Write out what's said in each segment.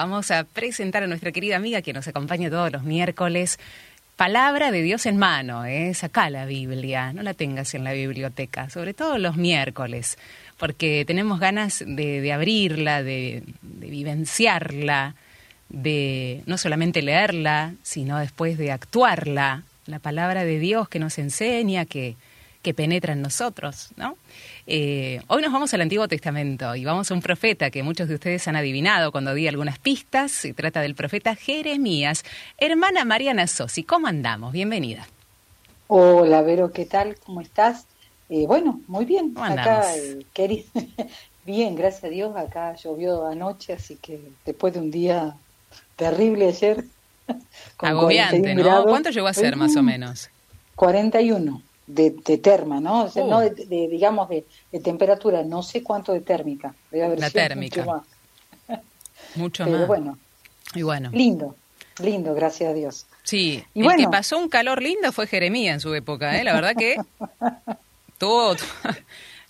Vamos a presentar a nuestra querida amiga que nos acompaña todos los miércoles. Palabra de Dios en mano, ¿eh? saca la Biblia, no la tengas en la biblioteca, sobre todo los miércoles, porque tenemos ganas de, abrirla, de, de, vivenciarla, de no solamente leerla, sino después de actuarla, la palabra de Dios que nos enseña, que, que penetra en nosotros, ¿no? Eh, hoy nos vamos al Antiguo Testamento y vamos a un profeta que muchos de ustedes han adivinado cuando di algunas pistas. Se trata del profeta Jeremías. Hermana Mariana Sosi, ¿cómo andamos? Bienvenida. Hola, Vero, ¿qué tal? ¿Cómo estás? Eh, bueno, muy bien. Acá, eh, bien, gracias a Dios. Acá llovió anoche, así que después de un día terrible ayer. Agobiante, ¿no? ¿Cuánto llegó a ser más o menos? 41 de, terma, ¿no? O sea, no de, digamos, de, temperatura, no sé cuánto de térmica. La térmica. Mucho más. Mucho Pero bueno. Y bueno. Lindo, lindo, gracias a Dios. Sí, y el que pasó un calor lindo fue Jeremías en su época, ¿eh? La verdad que todo,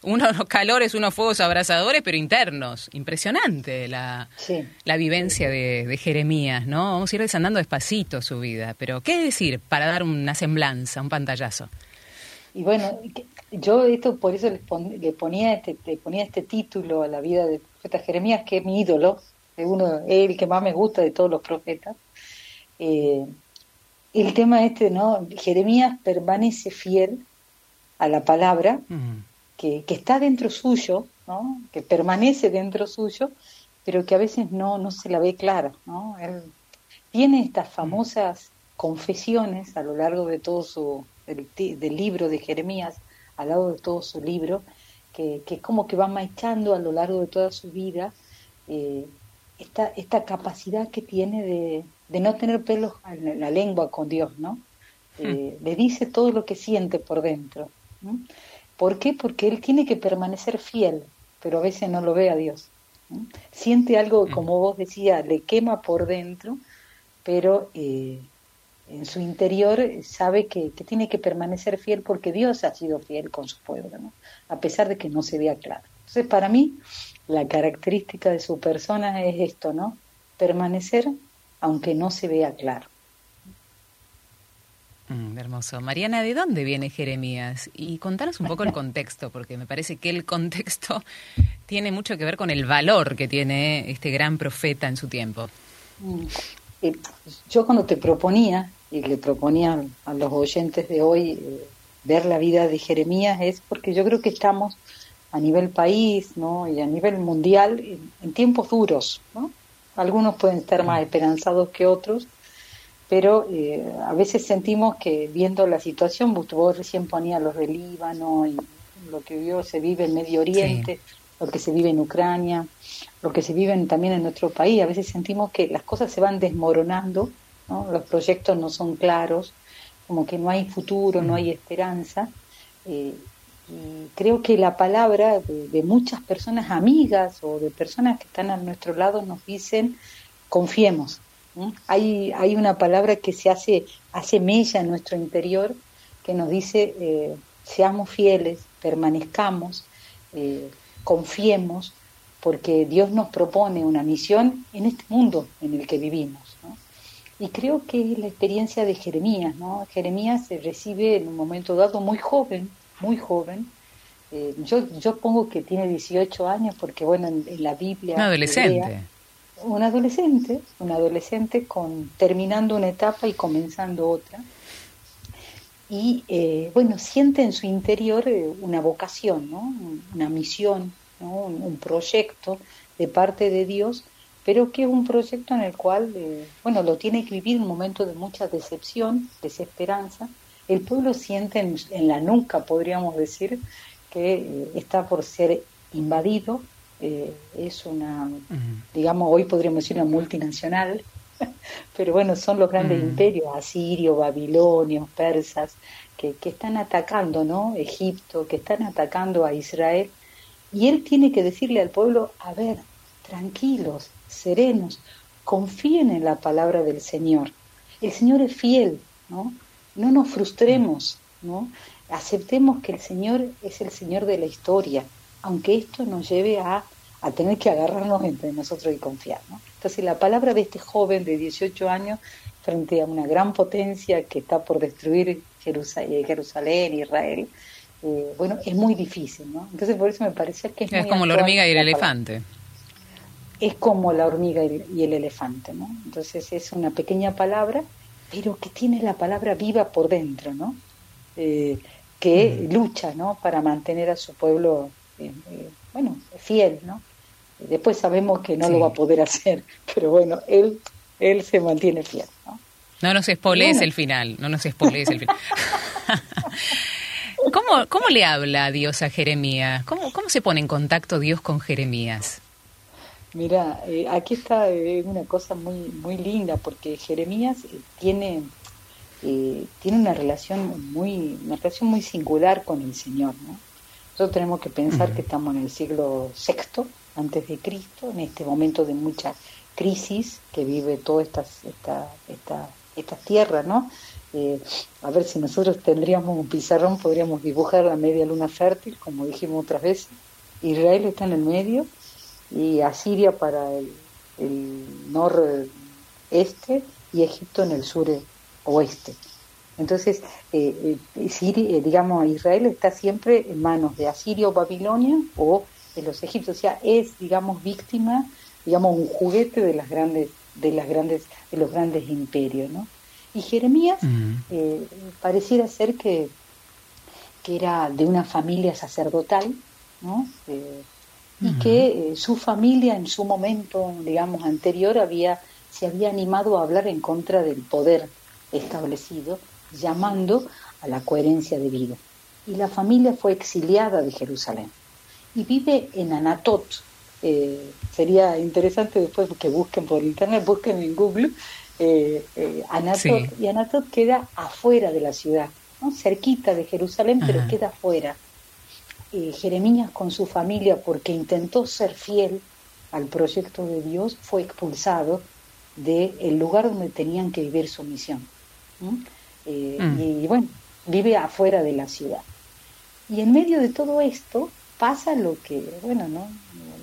unos calores, unos fuegos abrasadores, pero internos. Impresionante la, la vivencia de, de, Jeremías, ¿no? Vamos a ir desandando despacito su vida, pero ¿qué decir para dar una semblanza, un pantallazo? Y bueno, yo esto por eso le, ponía este, le ponía este título a la vida del profeta Jeremías, que es mi ídolo, es uno, el que más me gusta de todos los profetas. Eh, el tema este, ¿no? Jeremías permanece fiel a la palabra que, que, está dentro suyo, ¿no? Que permanece dentro suyo, pero que a veces no, no se la ve clara, ¿no? Él tiene estas famosas confesiones a lo largo de todo su, del, libro de Jeremías, al lado de todo su libro, que, que, es como que va machando a lo largo de toda su vida eh, esta, esta capacidad que tiene de, de, no tener pelos en la lengua con Dios, ¿no? Hmm. Eh, le dice todo lo que siente por dentro. ¿Por qué? Porque él tiene que permanecer fiel, pero a veces no lo ve a Dios. Siente algo, hmm. como vos decías, le quema por dentro, pero eh, en su interior sabe que, tiene que permanecer fiel porque Dios ha sido fiel con su pueblo, ¿no? a pesar de que no se vea claro. Entonces, para mí, la característica de su persona es esto, ¿no? Permanecer aunque no se vea claro. Mm, hermoso. Mariana, ¿de dónde viene Jeremías? Y contanos un poco el contexto, porque me parece que el contexto tiene mucho que ver con el valor que tiene este gran profeta en su tiempo. Mm. Eh, yo cuando te proponía y le proponía a los oyentes de hoy eh, ver la vida de Jeremías es porque yo creo que estamos a nivel país ¿no? y a nivel mundial en, tiempos duros. ¿no? Algunos pueden estar más esperanzados que otros, pero eh, a veces sentimos que viendo la situación, vos recién ponías los del Líbano y lo que vio, se vive en Medio Oriente, lo que se vive en Ucrania, lo que se vive también en nuestro país. A veces sentimos que las cosas se van desmoronando los proyectos no son claros, como que no hay futuro, no hay esperanza. Eh, y creo que la palabra de, muchas personas amigas o de personas que están a nuestro lado nos dicen, confiemos. Hay, hay una palabra que se hace, hace mella en nuestro interior que nos dice, eh, seamos fieles, permanezcamos, eh, confiemos, porque Dios nos propone una misión en este mundo en el que vivimos. Y creo que es la experiencia de Jeremías, ¿no? Jeremías se recibe en un momento dado muy joven, muy joven. Eh, yo, yo pongo que tiene 18 años porque, bueno, en, la Biblia... Un adolescente. un adolescente, un adolescente con, terminando una etapa y comenzando otra. Y, eh, bueno, siente en su interior eh, una vocación, ¿no? Una misión, ¿no? un proyecto de parte de Dios pero que es un proyecto en el cual, eh, bueno, lo tiene que vivir un momento de mucha decepción, desesperanza. El pueblo siente en, la nuca, podríamos decir, que eh, está por ser invadido. Eh, es una, digamos, hoy podríamos decir una multinacional, pero bueno, son los grandes imperios, asirios, babilonios, persas, que, que están atacando, ¿no? Egipto, que están atacando a Israel. Y él tiene que decirle al pueblo, a ver, tranquilos, serenos, confíen en la palabra del Señor. El Señor es fiel, ¿no? No nos frustremos, ¿no? Aceptemos que el Señor es el Señor de la historia, aunque esto nos lleve a, a tener que agarrarnos entre nosotros y confiar. ¿no? Entonces la palabra de este joven de 18 años frente a una gran potencia que está por destruir eh, Jerusalén, Israel, eh, bueno, es muy difícil, ¿no? Entonces por eso me parece que es, es como la hormiga y el elefante. Es como la hormiga y el elefante, ¿no? Entonces es una pequeña palabra, pero que tiene la palabra viva por dentro, ¿no? Eh, que mm. lucha, ¿no? Para mantener a su pueblo, bueno, fiel, ¿no? Después sabemos que no lo va a poder hacer, pero bueno, él, él se mantiene fiel, ¿no? No nos espolees el final, no nos espolees el final. ¿Cómo, ¿Cómo le habla Dios a Jeremías? ¿Cómo, ¿Cómo se pone en contacto Dios con Jeremías? Mira, eh, aquí está eh, una cosa muy muy linda porque Jeremías eh, tiene tiene una relación muy una relación muy singular con el Señor, ¿no? Nosotros tenemos que pensar que estamos en el siglo VI antes de Cristo, en este momento de mucha crisis que vive toda esta, esta, esta estas tierras, ¿no? Eh, a ver si nosotros tendríamos un pizarrón, podríamos dibujar la media luna fértil, como dijimos otras veces. Israel está en el medio y Asiria para el, noreste y Egipto en el sur oeste. Entonces, eh, eh, digamos, Israel está siempre en manos de Asiria o Babilonia o de los egipcios, o sea, es, digamos, víctima, digamos, un juguete de las grandes de las grandes de los grandes imperios no y Jeremías eh, pareciera ser que que era de una familia sacerdotal no y que eh, su familia en su momento digamos anterior había se había animado a hablar en contra del poder establecido llamando a la coherencia de vida y la familia fue exiliada de Jerusalén. Y vive en Anatot. Eh, sería interesante después que busquen por internet, busquen en Google eh, eh Anatot, y Anatot queda afuera de la ciudad, ¿no? cerquita de Jerusalén, pero queda afuera. Eh, Jeremías con su familia, porque intentó ser fiel al proyecto de Dios, fue expulsado del lugar donde tenían que vivir su misión. Mm. y bueno, vive afuera de la ciudad. Y en medio de todo esto pasa lo que, bueno, ¿no?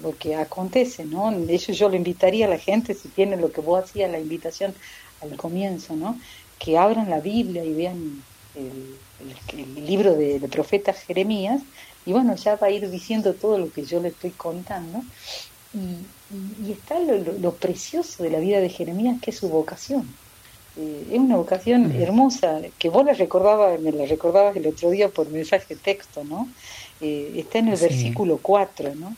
lo que acontece, ¿no? De hecho yo le invitaría a la gente, si tiene lo que vos hacías, la invitación al comienzo, ¿no? Que abran la Biblia y vean el, libro del de profeta Jeremías, y bueno, ya va a ir diciendo todo lo que yo le estoy contando. Y, está lo, precioso de la vida de Jeremías, que es su vocación. Eh, es una vocación hermosa, que vos la recordabas, me la recordabas el otro día por mensaje texto, ¿no? Eh, está en el versículo 4, ¿no?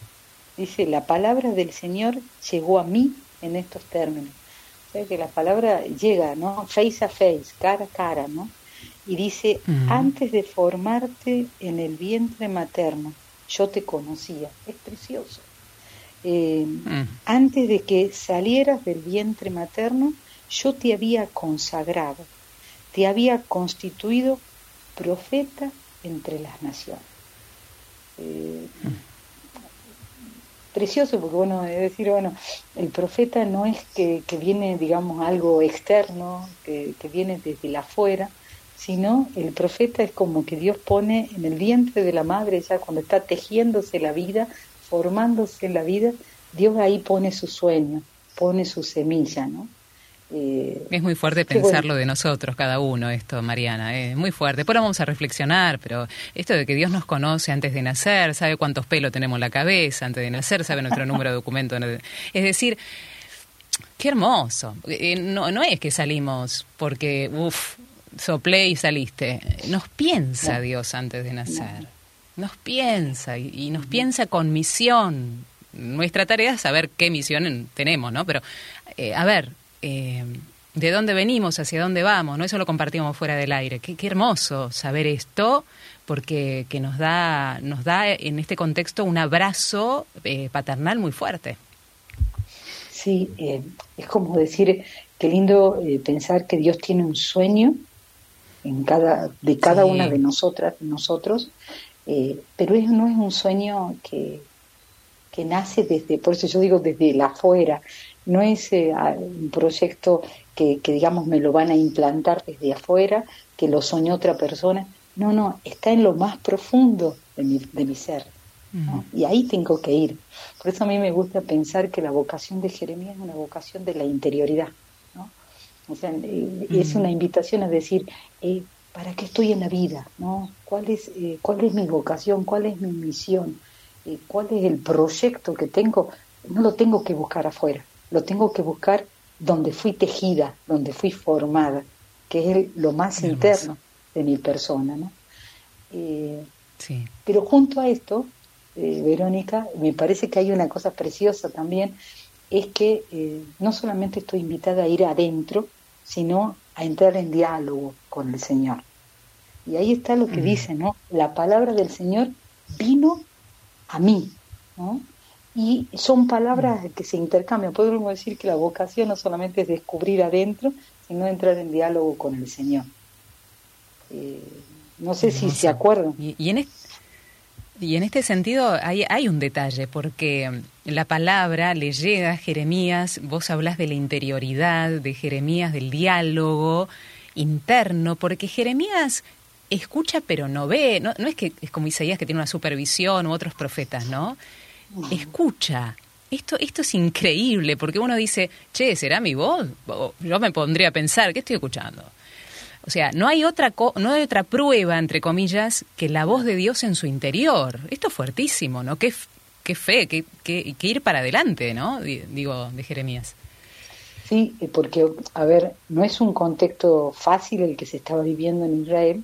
Dice, la palabra del Señor llegó a mí en estos términos. O sea que la palabra llega, ¿no? Face a face, cara a cara, ¿no? Y dice, antes de formarte en el vientre materno, yo te conocía. Es precioso. Eh, antes de que salieras del vientre materno, yo te había consagrado, te había constituido profeta entre las naciones. Eh, precioso, porque bueno, es decir, bueno, el profeta no es que, viene, digamos, algo externo, que, viene desde la afuera, sino el profeta es como que Dios pone en el vientre de la madre, ya cuando está tejiéndose la vida, formándose la vida, Dios ahí pone su sueño, pone su semilla, ¿no? Eh, es muy fuerte pensarlo de nosotros, cada uno, esto, Mariana, es muy fuerte. Después vamos a reflexionar, pero esto de que Dios nos conoce antes de nacer, sabe cuántos pelos tenemos en la cabeza antes de nacer, sabe nuestro número de documento. Es decir, qué hermoso. Eh, no, no es que salimos porque, uff, soplé y saliste. Nos piensa Dios antes de nacer. Nos piensa y, nos piensa con misión. Nuestra tarea es saber qué misión tenemos, ¿no? Pero, eh, a ver, eh, de dónde venimos, hacia dónde vamos, ¿no? Eso lo compartimos fuera del aire. Qué, hermoso saber esto, porque que nos da, nos da en este contexto un abrazo eh, paternal muy fuerte. Sí, es como decir, qué lindo pensar que Dios tiene un sueño en cada, de cada una de nosotras, nosotros, pero eso no es un sueño que, que nace desde, por eso yo digo desde la afuera, no es eh, un proyecto que, digamos me lo van a implantar desde afuera, que lo soñó otra persona. No, no, está en lo más profundo de mi, de mi ser. Y ahí tengo que ir. Por eso a mí me gusta pensar que la vocación de Jeremías es una vocación de la interioridad. O sea, eh, es una invitación a decir, eh, ¿para qué estoy en la vida? ¿no? ¿Cuál, es, eh, ¿Cuál es mi vocación? ¿Cuál es mi misión? ¿Cuál es el proyecto que tengo? No lo tengo que buscar afuera, lo tengo que buscar donde fui tejida, donde fui formada, que es lo más interno de mi persona. ¿no? sí. Pero junto a esto, Verónica, me parece que hay una cosa preciosa también, es que eh, no solamente estoy invitada a ir adentro, sino a entrar en diálogo con el Señor. Y ahí está lo que dice, ¿no? La palabra del Señor vino a mí, ¿no? Y son palabras que se intercambian. Podemos decir que la vocación no solamente es descubrir adentro, sino entrar en diálogo con el Señor. Eh, no sé si se acuerdan. Y, y en, este, y en este sentido hay, hay un detalle, porque la palabra le llega a Jeremías, vos hablas de la interioridad de Jeremías, del diálogo interno, porque Jeremías escucha pero no ve, no, no es que es como Isaías que tiene una supervisión u otros profetas, ¿no? Escucha. Esto, esto es increíble, porque uno dice, che, ¿será mi voz? Yo me pondría a pensar, ¿qué estoy escuchando? O sea, no hay otra no hay otra prueba entre comillas que la voz de Dios en su interior. Esto es fuertísimo, ¿no? Qué, qué fe, qué, qué, ir para adelante, ¿no? Digo, de Jeremías. Sí, porque, a ver, no es un contexto fácil el que se estaba viviendo en Israel,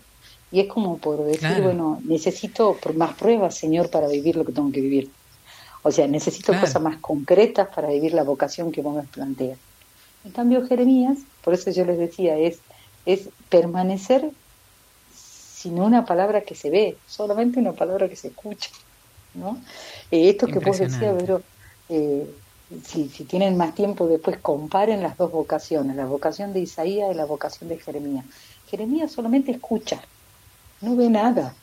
y es como por decir, bueno, necesito más pruebas, Señor, para vivir lo que tengo que vivir. O sea, necesito cosas más concretas para vivir la vocación que vos me planteas. En cambio, Jeremías, por eso yo les decía, es es permanecer sin una palabra que se ve, solamente una palabra que se escucha. ¿No? Eh, esto que vos decías, pero eh, si, si, tienen más tiempo después, comparen las dos vocaciones, la vocación de Isaías y la vocación de Jeremías. Jeremías solamente escucha, no ve nada.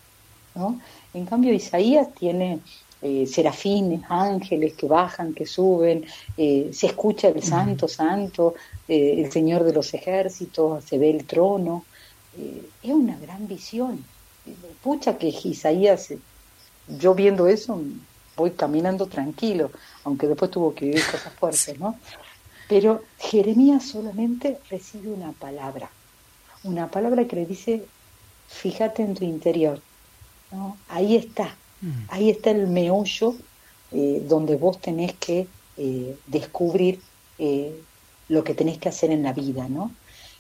¿no? En cambio, Isaías tiene eh, serafines, ángeles que bajan, que suben, eh, se escucha el santo, santo, eh, el Señor de los ejércitos, se ve el trono. es una gran visión. Pucha que Isaías, yo viendo eso, voy caminando tranquilo, aunque después tuvo que vivir cosas fuertes, ¿no? Pero Jeremías solamente recibe una palabra, una palabra que le dice, fíjate en tu interior, ¿no? Ahí está, Mm. Ahí está el meollo eh, donde vos tenés que eh, descubrir eh, lo que tenés que hacer en la vida, ¿no?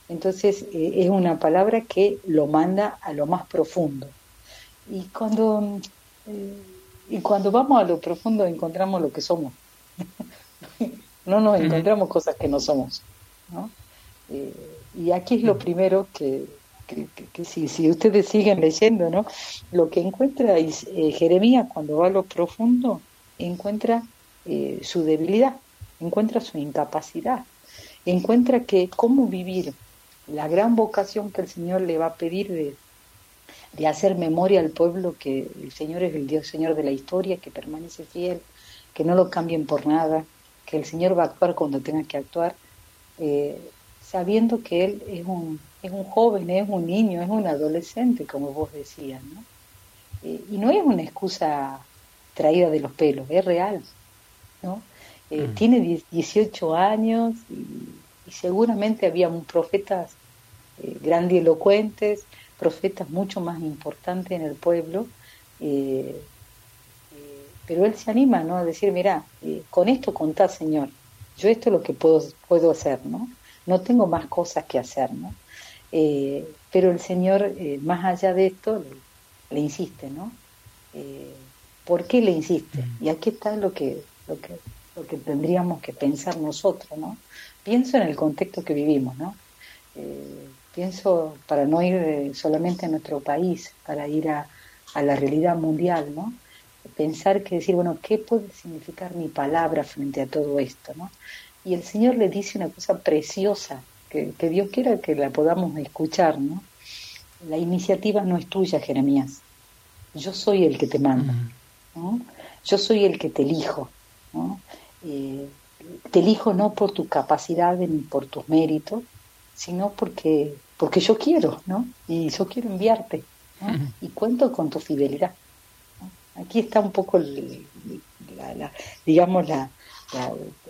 Entonces es una palabra que lo manda a lo más profundo. Y cuando, y cuando vamos a lo profundo encontramos lo que somos. no nos encontramos cosas que no somos. ¿no? y aquí es lo primero que, que, si, si, ustedes siguen leyendo, ¿no? Lo que encuentra eh, Jeremías cuando va a lo profundo, encuentra eh, su debilidad, encuentra su incapacidad, encuentra que cómo vivir la gran vocación que el Señor le va a pedir de, de hacer memoria al pueblo que el Señor es el Dios Señor de la historia, que permanece fiel, que no lo cambien por nada, que el Señor va a actuar cuando tenga que actuar, eh, sabiendo que Él es un es un joven, es un niño, es un adolescente, como vos decías, ¿no? Eh, y no es una excusa traída de los pelos, es real, ¿no? Eh, mm. Tiene 18 años y, seguramente había profetas grandilocuentes, profetas mucho más importantes en el pueblo, pero él se anima, ¿no? A decir, mira, con esto contás, Señor, yo esto es lo que puedo, puedo hacer, ¿no? No tengo más cosas que hacer, ¿no? Eh, pero el Señor, eh, más allá de esto, le, insiste, ¿no? Eh, ¿Por qué le insiste? Mm. Y aquí está lo que, lo que, lo que tendríamos que pensar nosotros, ¿no? Pienso en el contexto que vivimos, ¿no? Pienso para no ir solamente a nuestro país, para ir a, a la realidad mundial, ¿no? Pensar que decir, bueno, ¿qué puede significar mi palabra frente a todo esto, ¿no? Y el Señor le dice una cosa preciosa que, Dios quiera que la podamos escuchar, ¿no? La iniciativa no es tuya, Jeremías. Yo soy el que te manda, ¿no? Yo soy el que te elijo, ¿no? Eh, te elijo no por tu capacidad ni por tus méritos, sino porque, porque yo quiero, ¿no? Y yo quiero enviarte, ¿no? Y cuento con tu fidelidad. Aquí está un poco, la, digamos, la,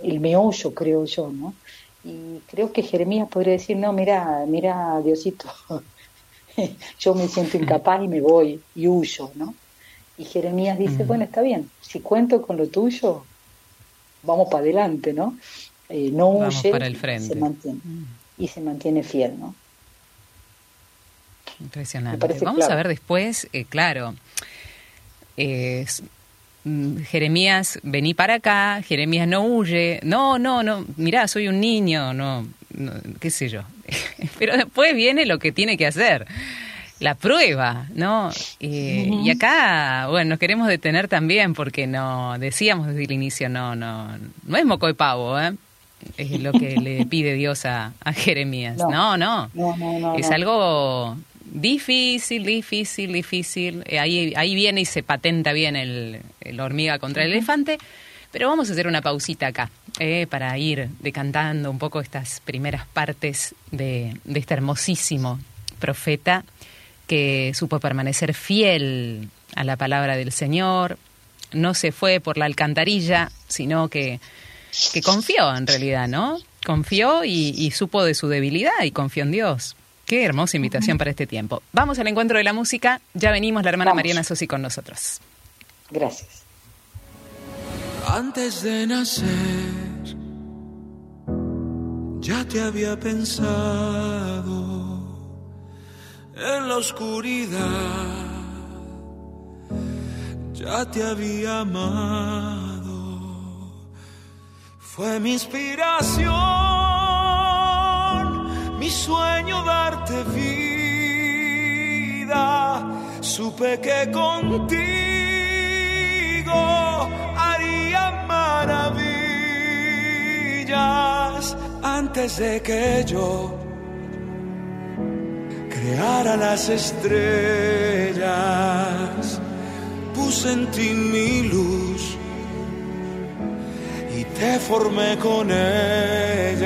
el meollo, creo yo, ¿no? Y creo que Jeremías podría decir, no, mira, mira, Diosito, yo me siento incapaz y me voy y huyo, ¿no? Y Jeremías dice, bueno, está bien, si cuento con lo tuyo, vamos para adelante, ¿no? Eh, no huye para el frente. Se mantiene, y se mantiene fiel, ¿no? Impresionante. Vamos a ver después, eh, claro, eh, Jeremías, vení para acá, Jeremías no huye, no, no, no, mirá, soy un niño, no, qué sé yo. Pero después viene lo que tiene que hacer, la prueba, ¿no? Y acá, bueno, nos queremos detener también porque no, decíamos desde el inicio, no, no, no es moco de pavo, ¿eh? Es lo que le pide Dios a, Jeremías. No, no, no es algo Difícil, difícil, difícil. Eh, ahí, ahí viene y se patenta bien el, hormiga contra el elefante. Pero vamos a hacer una pausita acá eh, para ir decantando un poco estas primeras partes de, de este hermosísimo profeta que supo permanecer fiel a la palabra del Señor, no se fue por la alcantarilla, sino que, que confió en realidad, ¿no? Confió y supo de su debilidad y confió en Dios. Qué hermosa invitación para este tiempo. Vamos al encuentro de la música. Ya venimos la hermana Mariana Sosi con nosotros. Gracias. Antes de nacer, ya te había pensado en la oscuridad, ya te había amado. Fue mi inspiración mi sueño darte vida, supe que contigo haría maravillas antes de que yo creara las estrellas, puse en ti mi luz te formé con ellas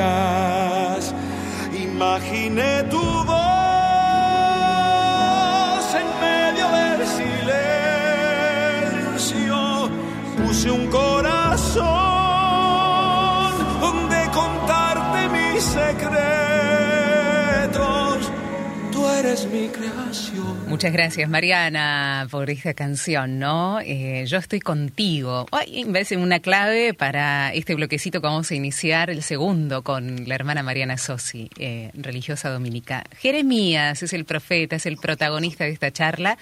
Imaginé tu voz en medio del silencio. Puse un corazón eres mi creación. Muchas gracias, Mariana, por esta canción, ¿no? Eh, yo estoy contigo. Hoy vez de una clave para este bloquecito que vamos a iniciar, el segundo, con la hermana Mariana Sosi, eh, religiosa dominica. Jeremías es el profeta, es el protagonista de esta charla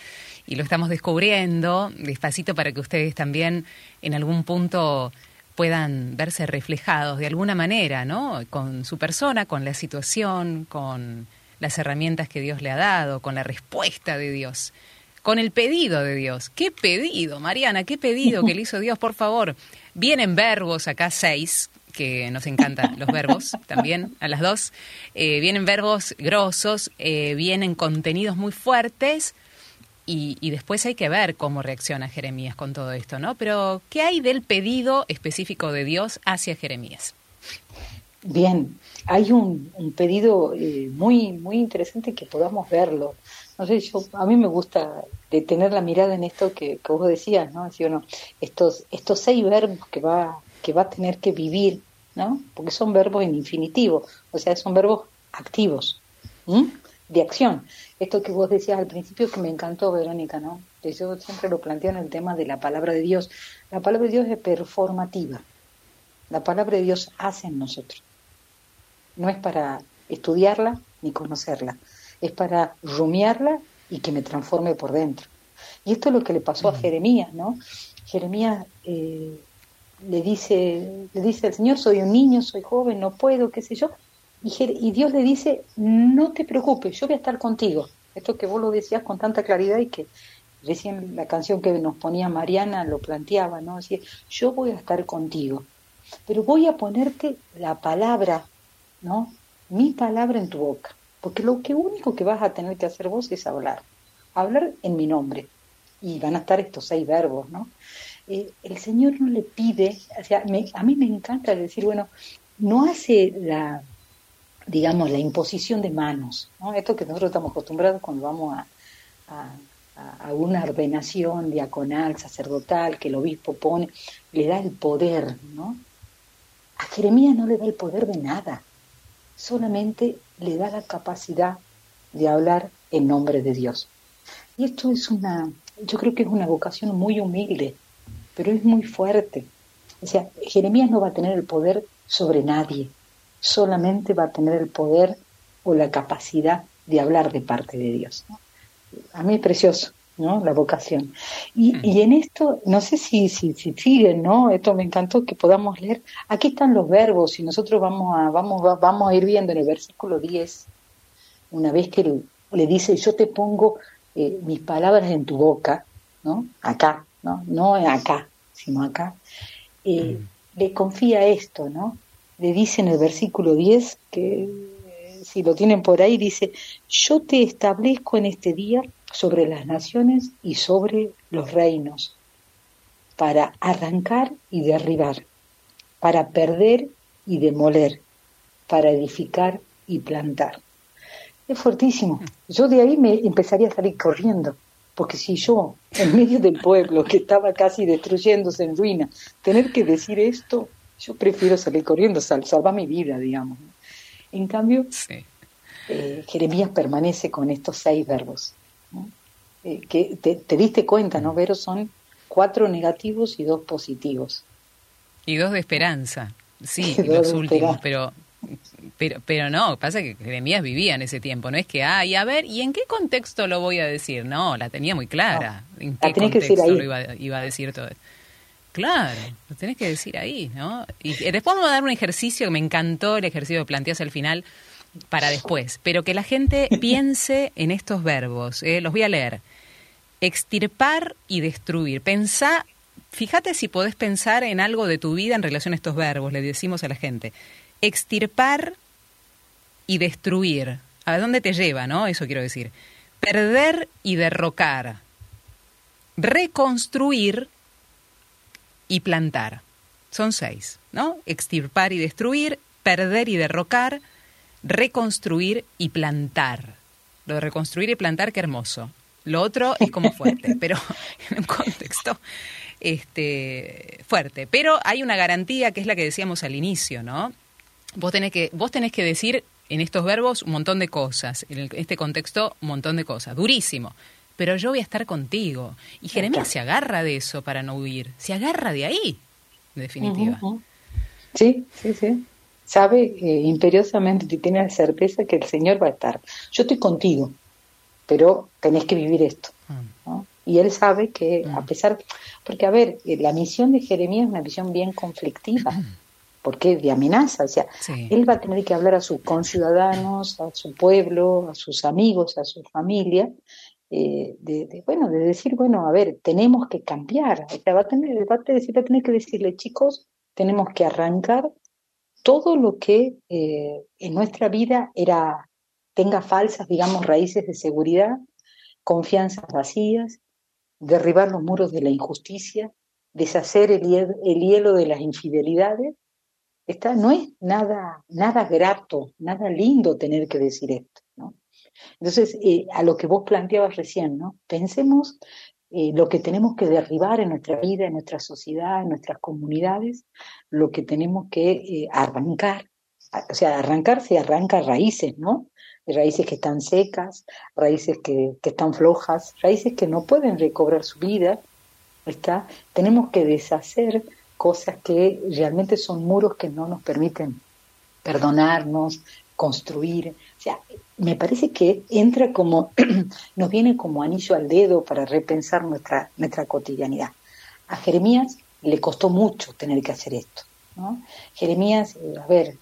y lo estamos descubriendo despacito para que ustedes también en algún punto puedan verse reflejados de alguna manera, ¿no? Con su persona, con la situación, con las herramientas que Dios le ha dado, con la respuesta de Dios, con el pedido de Dios. ¿Qué pedido, Mariana? ¿Qué pedido que le hizo Dios? Por favor, vienen verbos acá seis, que nos encantan los verbos también, a las dos. Eh, vienen verbos grosos, eh, vienen contenidos muy fuertes. Y, y, después hay que ver cómo reacciona Jeremías con todo esto, ¿no? Pero, ¿qué hay del pedido específico de Dios hacia Jeremías? Bien, hay un, pedido eh, muy muy interesante que podamos verlo. No sé, yo a mí me gusta detener la mirada en esto que, vos decías, ¿no? no estos estos seis verbos que va que va a tener que vivir, ¿no? Porque son verbos en infinitivo, o sea, son verbos activos, de acción. Esto que vos decías al principio que me encantó, Verónica, ¿no? Yo siempre lo planteo en el tema de la palabra de Dios. La palabra de Dios es performativa. La palabra de Dios hace en nosotros no es para estudiarla ni conocerla, es para rumiarla y que me transforme por dentro. Y esto es lo que le pasó a Jeremías, ¿no? Jeremías eh, le dice, le dice al Señor, soy un niño, soy joven, no puedo, qué sé yo. Y, y Dios le dice, no te preocupes, yo voy a estar contigo. Esto que vos lo decías con tanta claridad y que recién la canción que nos ponía Mariana lo planteaba, ¿no? Decía, yo voy a estar contigo, pero voy a ponerte la palabra ¿no? Mi palabra en tu boca. Porque lo que único que vas a tener que hacer vos es hablar. Hablar en mi nombre. Y van a estar estos seis verbos, ¿no? Eh, el Señor no le pide, o sea, a mí me encanta decir, bueno, no hace la, digamos, la imposición de manos, ¿no? Esto que nosotros estamos acostumbrados cuando vamos a, a, una ordenación diaconal, sacerdotal, que el obispo pone, le da el poder, ¿no? A Jeremías no le da el poder de nada, solamente le da la capacidad de hablar en nombre de Dios. Y esto es una, yo creo que es una vocación muy humilde, pero es muy fuerte. O sea, Jeremías no va a tener el poder sobre nadie, solamente va a tener el poder o la capacidad de hablar de parte de Dios. A mí es precioso, ¿no? La vocación. Y, mm. y en esto, no sé si, si, si, siguen, ¿no? Esto me encantó que podamos leer. Aquí están los verbos y nosotros vamos a, vamos, vamos a ir viendo en el versículo 10, una vez que le dice, yo te pongo eh, mis palabras en tu boca, ¿no? Acá, ¿no? No acá, sino acá. Eh, mm. Le confía esto, ¿no? Le dice en el versículo 10 que si lo tienen por ahí, dice, yo te establezco en este día sobre las naciones y sobre los reinos, para arrancar y derribar, para perder y demoler, para edificar y plantar. Es fuertísimo. Yo de ahí me empezaría a salir corriendo, porque si yo, en medio del pueblo que estaba casi destruyéndose en ruina, tener que decir esto, yo prefiero salir corriendo, salvar mi vida, digamos. En cambio, eh, Jeremías permanece con estos seis verbos. Eh, que te, diste cuenta, ¿no, Vero? Son cuatro negativos y dos positivos. Y dos de esperanza, sí, los últimos, pero, pero, pero no, pasa que Jeremías vivía en ese tiempo, no es que, ay, a ver, ¿y en qué contexto lo voy a decir? No, la tenía muy clara. ¿En qué contexto lo iba, iba, a decir todo? Claro, lo tenés que decir ahí, ¿no? Y después vamos a dar un ejercicio que me encantó, el ejercicio que planteas al final, para después, pero que la gente piense en estos verbos. ¿eh? Los voy a leer. Extirpar y destruir. Pensá, fíjate si podés pensar en algo de tu vida en relación a estos verbos, le decimos a la gente. Extirpar y destruir. ¿A dónde te lleva, no? Eso quiero decir. Perder y derrocar. Reconstruir y plantar. Son seis, ¿no? Extirpar y destruir, perder y derrocar, reconstruir y plantar. Lo de reconstruir y plantar, qué hermoso. Lo otro es como fuerte, pero en un contexto este, fuerte. Pero hay una garantía que es la que decíamos al inicio, ¿no? Vos tenés que, vos tenés que decir en estos verbos un montón de cosas, en este contexto un montón de cosas, durísimo. Pero yo voy a estar contigo. Y Jeremías se agarra de eso para no huir, se agarra de ahí, en definitiva. Sí, sí, sí sabe eh, imperiosamente y tiene la certeza que el Señor va a estar. Yo estoy contigo, pero tenés que vivir esto. Mm. Y él sabe que a mm. pesar, porque a ver, eh, la misión de Jeremías es una misión bien conflictiva, porque de amenaza, o sea, él va a tener que hablar a sus conciudadanos, a su pueblo, a sus amigos, a su familia, eh, de, bueno, de decir, bueno, a ver, tenemos que cambiar, o sea, va a tener, va a tener que decirle, chicos, tenemos que arrancar todo lo que eh, en nuestra vida era tenga falsas, digamos, raíces de seguridad, confianzas vacías, derribar los muros de la injusticia, deshacer el, hielo, de las infidelidades. Esta no es nada, nada grato, nada lindo tener que decir esto. Entonces, eh, a lo que vos planteabas recién, ¿no? pensemos eh, lo que tenemos que derribar en nuestra vida, en nuestra sociedad, en nuestras comunidades, lo que tenemos que eh, arrancar. O sea, arrancar se arranca raíces, ¿no? Raíces que están secas, raíces que, que están flojas, raíces que no pueden recobrar su vida. ¿está? Tenemos que deshacer cosas que realmente son muros que no nos permiten perdonarnos, construir. O sea, me parece que entra como, nos viene como anillo al dedo para repensar nuestra, nuestra cotidianidad. A Jeremías le costó mucho tener que hacer esto. ¿no? Jeremías, eh, a ver,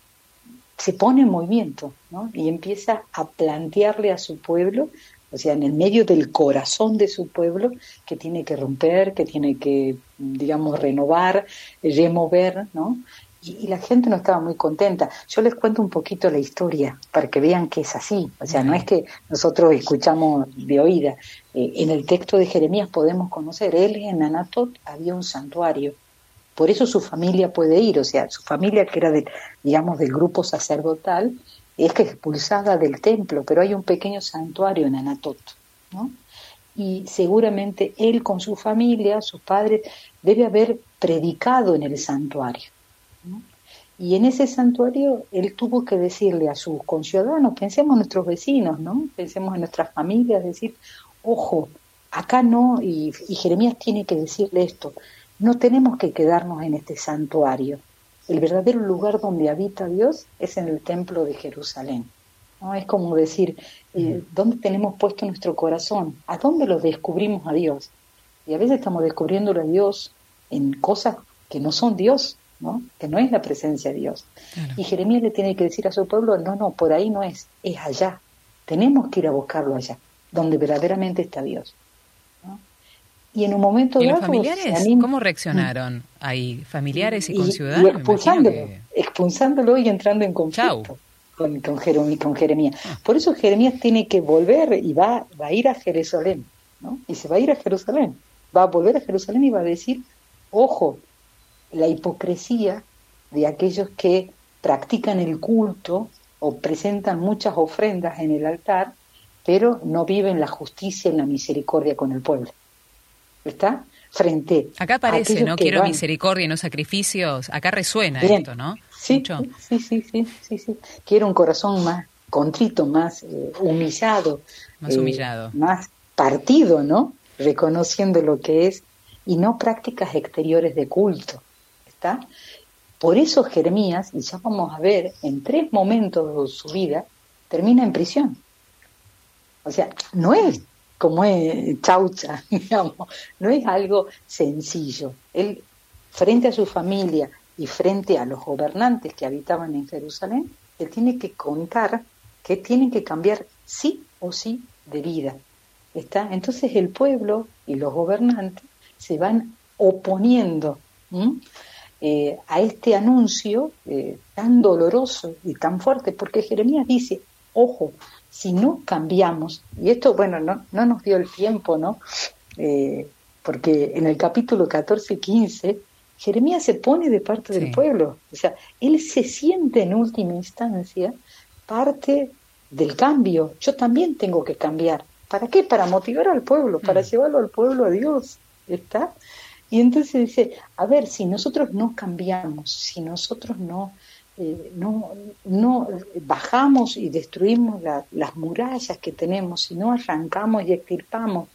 se pone en movimiento ¿no? y empieza a plantearle a su pueblo, o sea, en el medio del corazón de su pueblo, que tiene que romper, que tiene que, digamos, renovar, remover, ¿no? y, la gente no estaba muy contenta. Yo les cuento un poquito la historia para que vean que es así. O sea, no es que nosotros escuchamos de oída. Eh, en el texto de Jeremías podemos conocer, él en Anatot había un santuario. Por eso su familia puede ir, o sea, su familia que era, de, digamos, del grupo sacerdotal, es expulsada del templo, pero hay un pequeño santuario en Anatot, ¿no? y seguramente él con su familia, sus padres, debe haber predicado en el santuario. Y en ese santuario él tuvo que decirle a sus conciudadanos, pensemos en nuestros vecinos, ¿no? Pensemos en nuestras familias, decir, ojo, acá no, y Jeremías tiene que decirle esto, no tenemos que quedarnos en este santuario. El verdadero lugar donde habita Dios es en el templo de Jerusalén. ¿no? Es como decir, eh, ¿dónde tenemos puesto nuestro corazón? ¿A dónde lo descubrimos a Dios? Y a veces estamos descubriéndolo a Dios en cosas que no son Dios, ¿no? que no es la presencia de Dios. Y Jeremías le tiene que decir a su pueblo, no, no, por ahí no es, es allá. Tenemos que ir a buscarlo allá, donde verdaderamente está Dios. Y en un momento ¿Y los familiares cómo reaccionaron ahí? ¿Familiares y, conciudadanos? expulsándolo, expulsándolo y entrando en conflicto con, con, con Jeremías. Ah. Por eso Jeremías tiene que volver y va, va a ir a Jerusalén, ¿no? Y se va a ir a Jerusalén, va a volver a Jerusalén y va a decir, ojo, la hipocresía de aquellos que practican el culto o presentan muchas ofrendas en el altar, pero no viven la justicia y la misericordia con el pueblo. ¿Está? Frente. Acá aparece, no quiero misericordia y no sacrificios. Acá resuena esto, ¿no? Sí, sí, sí, sí, sí, sí. Quiero un corazón más contrito, más eh, humillado. Más humillado. Eh, más partido, ¿no? Reconociendo lo que es y no prácticas exteriores de culto. ¿Está? Por eso Jeremías, y ya vamos a ver, en tres momentos de su vida, termina en prisión. O sea, no es como es chaucha, digamos, no es algo sencillo. Él, frente a su familia, y frente a los gobernantes que habitaban en Jerusalén, él tiene que contar que tienen que cambiar sí o sí de vida. ¿Está? Entonces el pueblo y los gobernantes se van oponiendo eh, a este anuncio eh, tan doloroso y tan fuerte, porque Jeremías dice, ojo, si no cambiamos, y esto, bueno, no, no nos dio el tiempo, ¿no? Eh, porque en el capítulo 14 y 15 Jeremías se pone de parte del pueblo, o sea, él se siente en última instancia parte del cambio. Yo también tengo que cambiar. ¿Para qué? Para motivar al pueblo, para mm. llevarlo al pueblo a Dios. ¿Está? Y entonces dice, a ver, si nosotros no cambiamos, si nosotros no, eh, no, no bajamos y destruimos las murallas que tenemos, si no arrancamos y extirpamos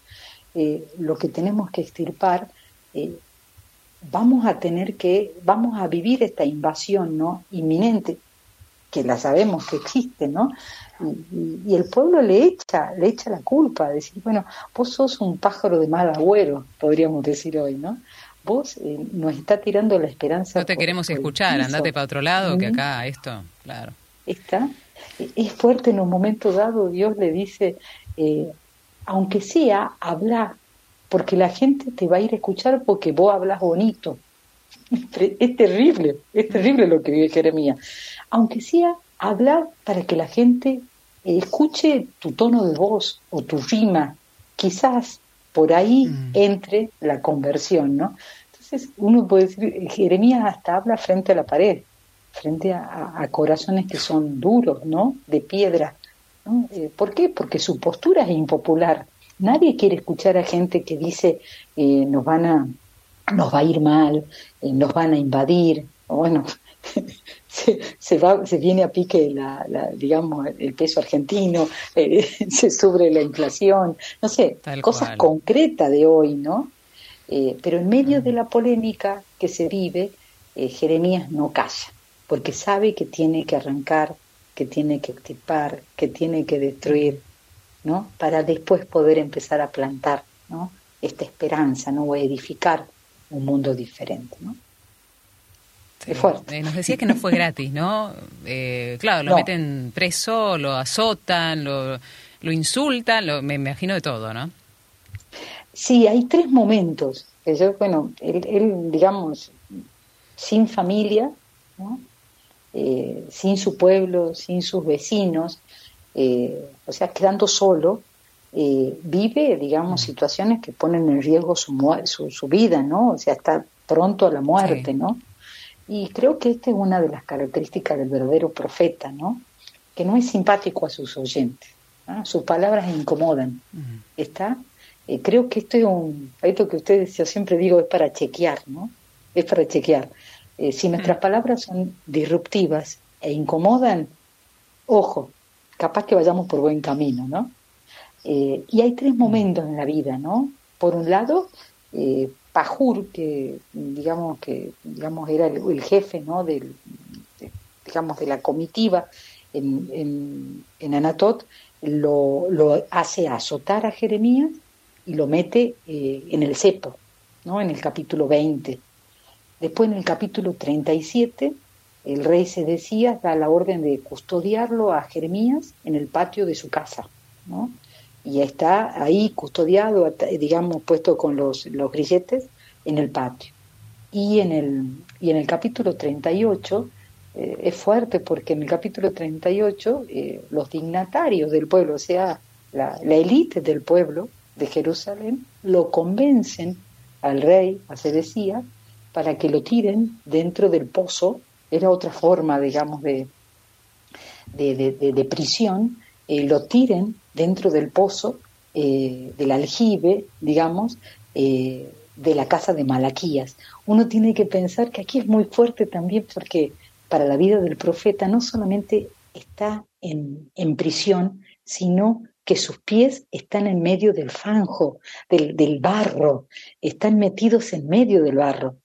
eh, lo que tenemos que extirpar, eh, vamos a tener que, vamos a vivir esta invasión ¿no? inminente, que la sabemos que existe, ¿no? Y, el pueblo le echa, le echa la culpa, decir, bueno, vos sos un pájaro de mal agüero, podríamos decir hoy, ¿no? Vos eh, nos está tirando la esperanza. No te queremos escuchar, andate para otro lado, que acá esto, claro. Está, es fuerte en un momento dado, Dios le dice, eh, aunque sea, hablar porque la gente te va a ir a escuchar porque vos hablas bonito. Es terrible, es terrible lo que vive Jeremías. Aunque sea hablar para que la gente escuche tu tono de voz o tu rima, quizás por ahí mm. entre la conversión, ¿no? Entonces uno puede decir, Jeremías hasta habla frente a la pared, frente a, corazones que son duros, ¿no? De piedra. Eh, ¿Por qué? Porque su postura es impopular. Nadie quiere escuchar a gente que dice eh, nos van a nos va a ir mal, eh, nos van a invadir, bueno, se, se, va, se viene a pique la, digamos el peso argentino, eh, se sube la inflación, no sé, cosas concretas de hoy, ¿no? pero en medio de la polémica que se vive, Jeremías no calla, porque sabe que tiene que arrancar, que tiene que extirpar, que tiene que destruir, ¿no? Para después poder empezar a plantar, ¿no? Esta esperanza, ¿no? O edificar un mundo diferente, ¿no? Es fuerte. Eh, nos decía que no fue gratis, ¿no? Eh, claro, lo meten preso, lo azotan, lo, lo insultan, lo, me imagino de todo, ¿no? Sí, hay tres momentos. Yo, bueno, él, digamos, sin familia, ¿no? Eh, sin su pueblo, sin sus vecinos, eh, o sea, quedando solo, eh, vive, digamos, situaciones que ponen en riesgo su, su, vida, ¿no? O sea, está pronto a la muerte, ¿no? Y creo que esta es una de las características del verdadero profeta, ¿no? Que no es simpático a sus oyentes. Sus palabras incomodan, ¿está? Eh, creo que esto es un, esto que ustedes, yo siempre digo, es para chequear, ¿no? Es para chequear. Eh, si nuestras palabras son disruptivas e incomodan, ojo, capaz que vayamos por buen camino, ¿no? Eh, y hay tres momentos en la vida, ¿no? Por un lado, eh, Pajur, que digamos que digamos era el, jefe, ¿no? Del, digamos de la comitiva en, en, Anatot, lo, lo, hace azotar a Jeremías y lo mete eh, en el cepo, ¿no? En el capítulo 20. Después en el capítulo 37 el rey se decía da la orden de custodiarlo a Jeremías en el patio de su casa, ¿no? Y está ahí custodiado, digamos, puesto con los, los grilletes en el patio. Y en el, y en el capítulo 38 eh, es fuerte porque en el capítulo 38 eh, los dignatarios del pueblo, o sea, la, élite del pueblo de Jerusalén, lo convencen al rey, a Sedecía, para que lo tiren dentro del pozo era otra forma, digamos, de, de, prisión, eh, lo tiren dentro del pozo eh, del aljibe, digamos, eh, de la casa de Malaquías. Uno tiene que pensar que aquí es muy fuerte también porque para la vida del profeta no solamente está en, en prisión, sino que sus pies están en medio del fanjo, del, del barro, están metidos en medio del barro,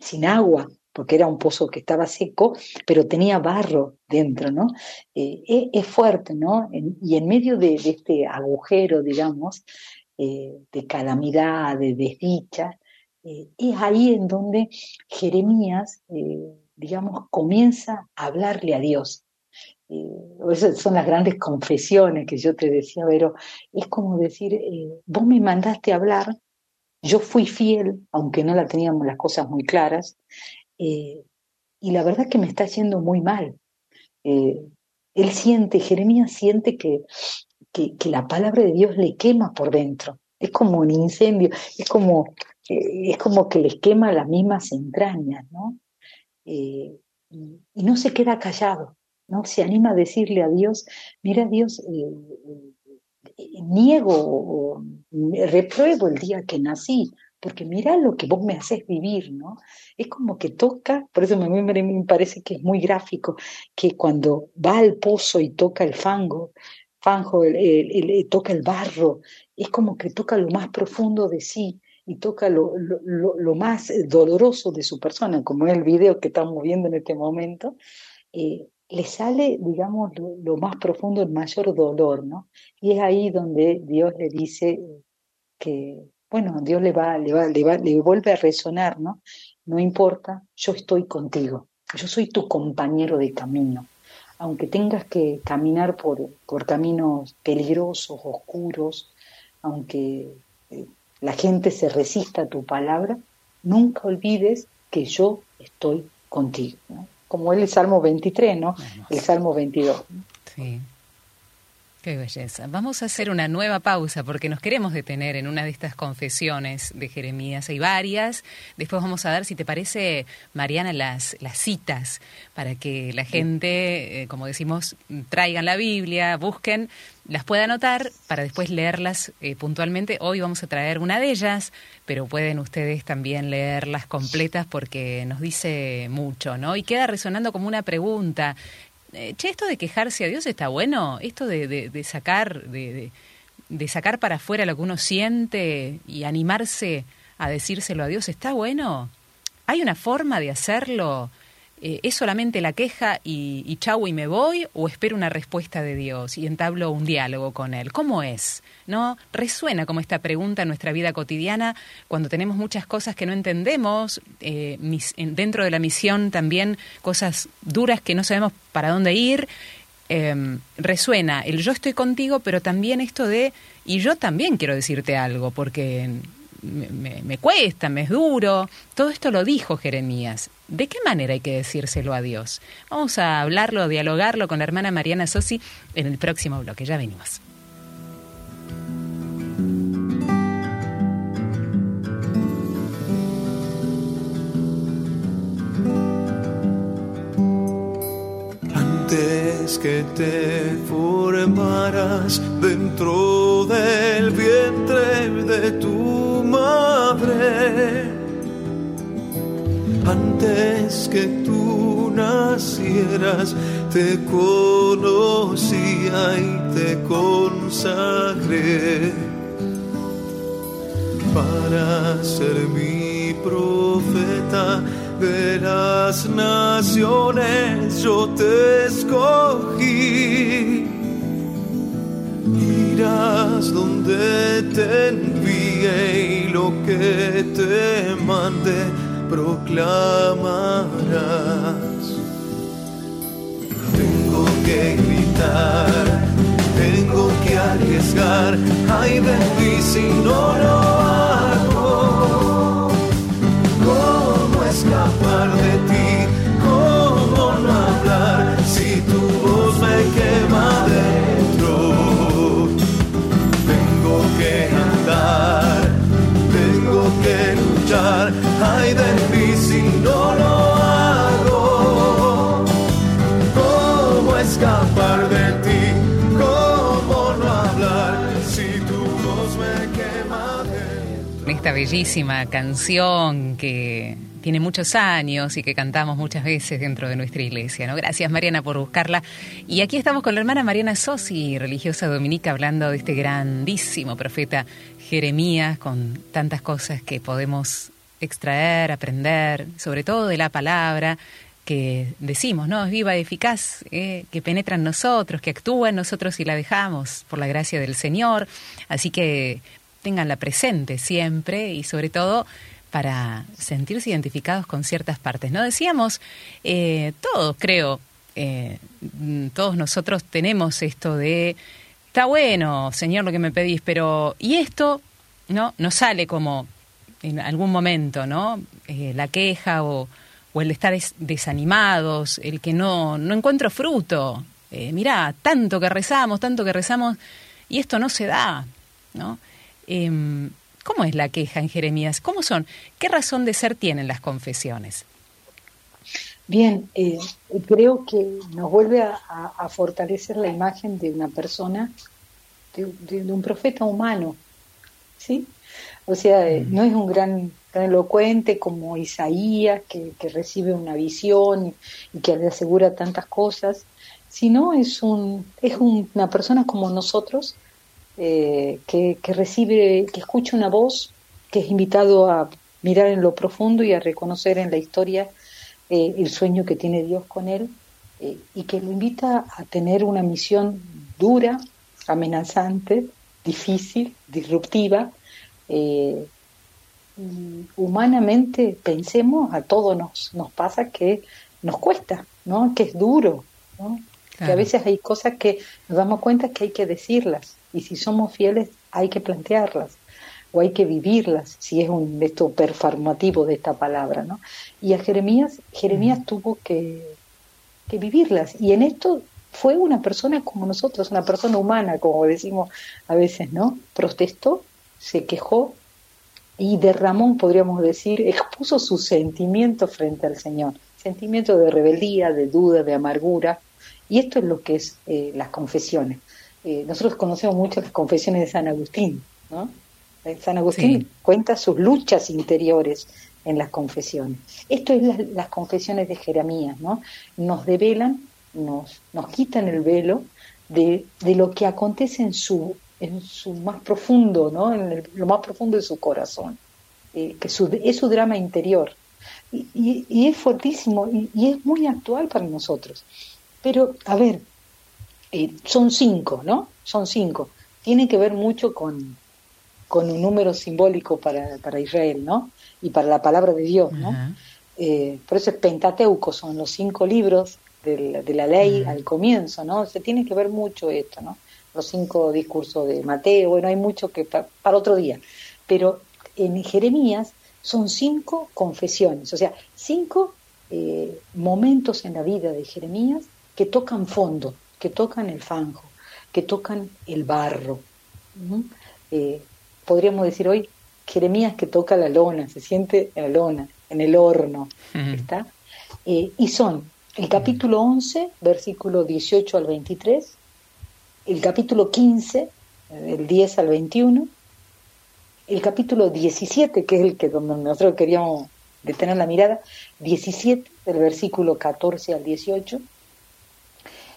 sin agua, porque era un pozo que estaba seco, pero tenía barro dentro, ¿no? Eh, es, fuerte, ¿no? y en medio de, este agujero, digamos, eh, de calamidad, de desdicha, eh, es ahí en donde Jeremías, digamos, comienza a hablarle a Dios. esas son las grandes confesiones que yo te decía, pero es como decir, vos me mandaste a hablar, yo fui fiel, aunque no la teníamos las cosas muy claras, eh, y la verdad que me está yendo muy mal. Eh, él siente, Jeremías siente que, que, la palabra de Dios le quema por dentro. Es como un incendio, es como, eh, es como que les quema las mismas entrañas, ¿no? y, no se queda callado, ¿no? Se anima a decirle a Dios, mira Dios, niego o repruebo el día que nací, porque mira lo que vos me haces vivir, ¿no? Es como que toca, por eso me parece que es muy gráfico, que cuando va al pozo y toca el fango, fango, toca el barro, es como que toca lo más profundo de sí y toca lo, lo, más doloroso de su persona, como es el video que estamos viendo en este momento, eh, le sale, digamos, lo, más profundo, el mayor dolor, ¿no? Y es ahí donde Dios le dice que, bueno, Dios le va, le va, le va, le vuelve a resonar, ¿no? No importa, yo estoy contigo, yo soy tu compañero de camino. Aunque tengas que caminar por, por caminos peligrosos, oscuros, aunque eh, la gente se resista a tu palabra, nunca olvides que yo estoy contigo. Como el Salmo 23, ¿no? El Salmo 22. Sí. Qué belleza. Vamos a hacer una nueva pausa porque nos queremos detener en una de estas confesiones de Jeremías. Hay varias. Después vamos a dar, si te parece, Mariana, las, las citas para que la gente, eh, como decimos, traigan la Biblia, busquen, las pueda anotar para después leerlas eh, puntualmente. Hoy vamos a traer una de ellas, pero pueden ustedes también leerlas completas porque nos dice mucho, ¿no? Y queda resonando como una pregunta eh, che, esto de quejarse a Dios está bueno, esto de, de, sacar, de, de, sacar para afuera lo que uno siente y animarse a decírselo a Dios, está bueno. ¿Hay una forma de hacerlo? Eh, ¿Es solamente la queja y, y chau y me voy? ¿O espero una respuesta de Dios y entablo un diálogo con Él? ¿Cómo es? ¿No? Resuena como esta pregunta en nuestra vida cotidiana cuando tenemos muchas cosas que no entendemos, eh, dentro de la misión también cosas duras que no sabemos para dónde ir. Em, resuena el yo estoy contigo, pero también esto de y yo también quiero decirte algo, porque me, cuesta, me es duro. Todo esto lo dijo Jeremías. ¿De qué manera hay que decírselo a Dios? Vamos a hablarlo, dialogarlo con la hermana Mariana Sosi en el próximo bloque. Ya venimos. Antes que te formaras dentro del vientre de tu madre. Antes que tú nacieras, te conocía y te consagré para ser mi profeta de las naciones yo te escogí. Irás donde te envíe y lo que te mande proclamarás. Tengo que gritar, tengo que arriesgar, ay de mí si no lo hago. Escapar de ti? ¿Cómo no hablar si tu voz me quema dentro? Tengo que andar, tengo que luchar, ay de mí si no lo hago. ¿Cómo escapar de ti? ¿Cómo no hablar si tu voz me quema dentro? Esta bellísima canción que tiene muchos años y que cantamos muchas veces dentro de nuestra iglesia, ¿no? Gracias Mariana por buscarla. Y aquí estamos con la hermana Mariana Sosi, religiosa dominica, hablando de este grandísimo profeta Jeremías, con tantas cosas que podemos extraer, aprender, sobre todo de la palabra que decimos, ¿no? Es viva y eficaz, eh, que penetra en nosotros, que actúa en nosotros y la dejamos por la gracia del Señor. Así que tenganla presente siempre y sobre todo para sentirse identificados con ciertas partes. ¿No? Decíamos, eh, todos creo, eh, todos nosotros tenemos esto de, está bueno, Señor, lo que me pedís, pero ¿y esto? ¿No? Nos sale como en algún momento, ¿no? Eh, la queja o, o el estar des- desanimados, el que no, no encuentro fruto. Eh, mirá, tanto que rezamos, tanto que rezamos, y esto no se da, ¿no? ¿Cómo es la queja en Jeremías? ¿Cómo son? ¿Qué razón de ser tienen las confesiones? Bien, eh, creo que nos vuelve a, a- a fortalecer la imagen de una persona, de, de- de un profeta humano, ¿sí? O sea, eh, no es un gran, gran elocuente como Isaías, que, que recibe una visión y, y que le asegura tantas cosas, sino es, un, es un- una persona como nosotros, eh, que, que recibe, que escucha una voz, que es invitado a mirar en lo profundo y a reconocer en la historia eh, el sueño que tiene Dios con él eh, y que lo invita a tener una misión dura, amenazante, difícil, disruptiva. eh, y humanamente pensemos, a todos nos, nos pasa que nos cuesta, ¿no? que es duro, ¿no? que a veces hay cosas que nos damos cuenta que hay que decirlas y si somos fieles hay que plantearlas o hay que vivirlas, si es un esto performativo de esta palabra, ¿no? Y a Jeremías, Jeremías tuvo que, que vivirlas. Y en esto fue una persona como nosotros, una persona humana, como decimos a veces, ¿no? Protestó, se quejó y derramó, podríamos decir, expuso sus sentimientos frente al Señor. Sentimientos de rebeldía, de duda, de amargura. Y esto es lo que es eh, las confesiones. Eh, nosotros conocemos mucho las confesiones de San Agustín, ¿no? Eh, San Agustín Sí. cuenta sus luchas interiores en las confesiones. Esto es las, las confesiones de Jeremías, ¿no? Nos develan, nos, nos quitan el velo de, de lo que acontece en su, en su más profundo, ¿no? En el- lo más profundo de su corazón, eh, que su- es su drama interior. Y, y- y es fuertísimo y, y es muy actual para nosotros. Pero, a ver, eh, son cinco, ¿no? Son cinco. Tiene que ver mucho con, con un número simbólico para, para Israel, ¿no? Y para la palabra de Dios, ¿no? Eh, por eso es Pentateuco, son los cinco libros de la, de la ley al comienzo, ¿no? Se tiene que ver mucho esto, ¿no? Los cinco discursos de Mateo, bueno, hay mucho que pa- para otro día. Pero en Jeremías son cinco confesiones, o sea, cinco eh, momentos en la vida de Jeremías que tocan fondo, que tocan el fango, que tocan el barro. Eh, podríamos decir hoy, Jeremías que toca la lona, se siente en la lona, en el horno, Ujú. ¿está? Eh, y son el capítulo 11, versículo 18 al 23, el capítulo 15, del 10 al 21, el capítulo 17, que es el que donde nosotros queríamos detener la mirada, 17 del versículo 14 al 18,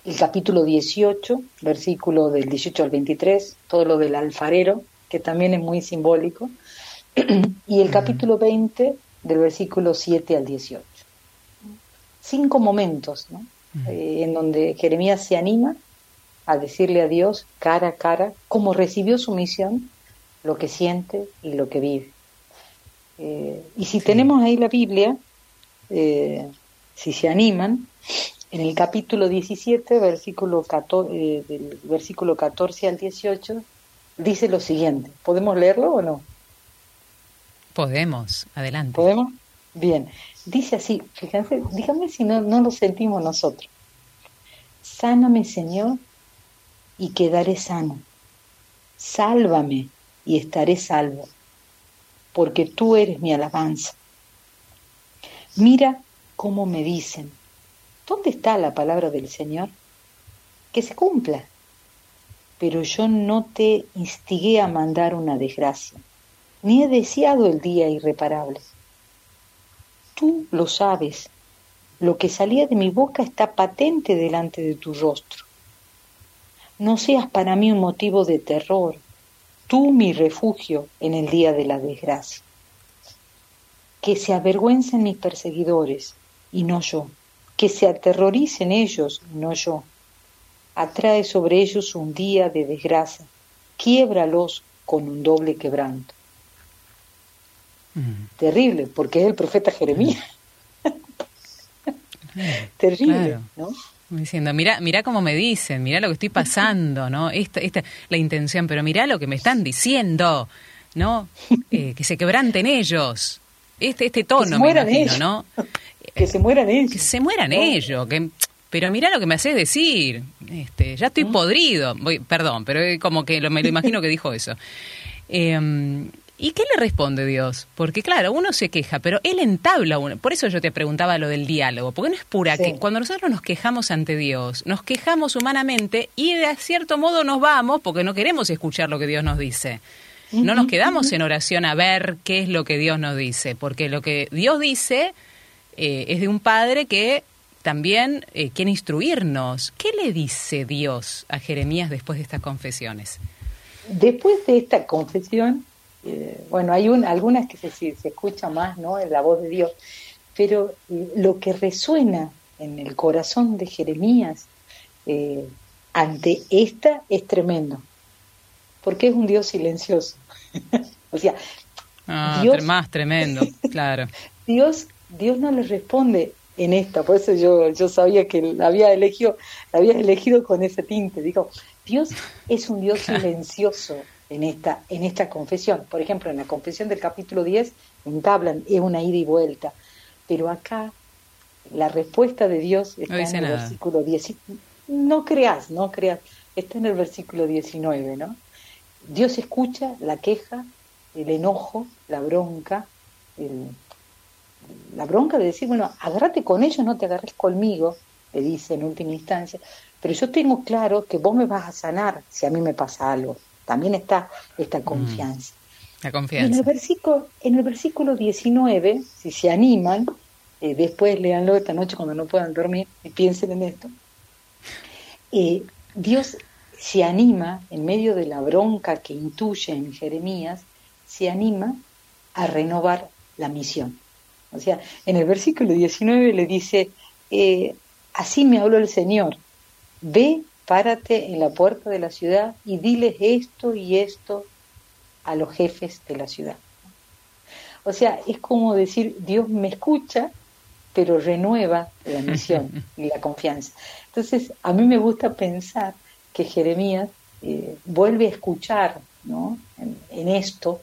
el capítulo 18, versículo del 18 al 23, todo lo del alfarero, que también es muy simbólico, y el capítulo 20 del versículo 7 al 18. Cinco momentos ¿no? Eh, en donde Jeremías se anima a decirle a Dios cara a cara cómo recibió su misión, lo que siente y lo que vive. Eh, y si tenemos ahí la Biblia, eh, si se animan, en el capítulo 17, versículo 14, del versículo 14 al 18, dice lo siguiente. ¿Podemos leerlo o no? Podemos, adelante. ¿Podemos? Bien. Dice así, fíjense, díganme si no, no lo sentimos nosotros. Sáname, Señor, y quedaré sano. Sálvame y estaré salvo, porque tú eres mi alabanza. Mira cómo me dicen, ¿dónde está la palabra del Señor? Que se cumpla. Pero yo no te instigué a mandar una desgracia ni he deseado el día irreparable. Tú lo sabes, lo que salía de mi boca está patente delante de tu rostro. No seas para mí un motivo de terror, tú mi refugio en el día de la desgracia. Que se avergüencen mis perseguidores y no yo, que se aterroricen ellos no yo. Atrae sobre ellos un día de desgracia, quiébralos con un doble quebranto. Terrible, porque es el profeta Jeremías. Terrible, ¿no? Diciendo, mira, mira cómo me dicen, mira lo que estoy pasando, ¿no? Esta, esta, la intención, pero mira lo que me están diciendo, ¿no? Eh, que se quebranten ellos. Este, este tono, me imagino, ¿no? que se mueran ellos. Que se mueran ellos. Que, pero mira lo que me haces decir. Este, ya estoy podrido. Voy, perdón, pero como que lo, me lo imagino que dijo eso. Eh, ¿Y qué le responde Dios? Porque claro, uno se queja, pero él entabla uno. Por eso yo te preguntaba lo del diálogo, porque no es pura que cuando nosotros nos quejamos ante Dios, nos quejamos humanamente y de cierto modo nos vamos porque no queremos escuchar lo que Dios nos dice. No nos quedamos en oración a ver qué es lo que Dios nos dice, porque lo que Dios dice eh, es de un padre que también eh, quiere instruirnos. ¿Qué le dice Dios a Jeremías después de estas confesiones? Después de esta confesión, eh, bueno, hay un, algunas que se, se escucha más, ¿no? En la voz de Dios, pero lo que resuena en el corazón de Jeremías eh, ante esta es tremendo, porque es un Dios silencioso. o sea, ah, más tremendo, claro. Dios, Dios no le responde en esta, por eso yo, yo sabía que la había elegido, la había elegido con ese tinte. Digo, Dios es un Dios silencioso en esta, en esta confesión. Por ejemplo, en la confesión del capítulo 10 entablan, es una ida y vuelta, pero acá la respuesta de Dios está en el versículo 10. No creas, no creas, está en el versículo 19, ¿no? Dios escucha la queja, el enojo, la bronca, la bronca de decir, bueno, agárrate con ellos, no te agarres conmigo, le dice en última instancia, pero yo tengo claro que vos me vas a sanar si a mí me pasa algo. También está esta mm. confianza. La confianza. En el versículo, en el versículo 19, si se animan, eh, después léanlo esta noche cuando no puedan dormir y piensen en esto, eh, Dios se anima, en medio de la bronca que intuye en Jeremías, se anima a renovar la misión. O sea, en el versículo 19 le dice, eh, así me habló el Señor, ve párate en la puerta de la ciudad y diles esto y esto a los jefes de la ciudad. O sea, es como decir, Dios me escucha, pero renueva la misión y la confianza. Entonces, a mí me gusta pensar que Jeremías eh, vuelve a escuchar ¿no? en, esto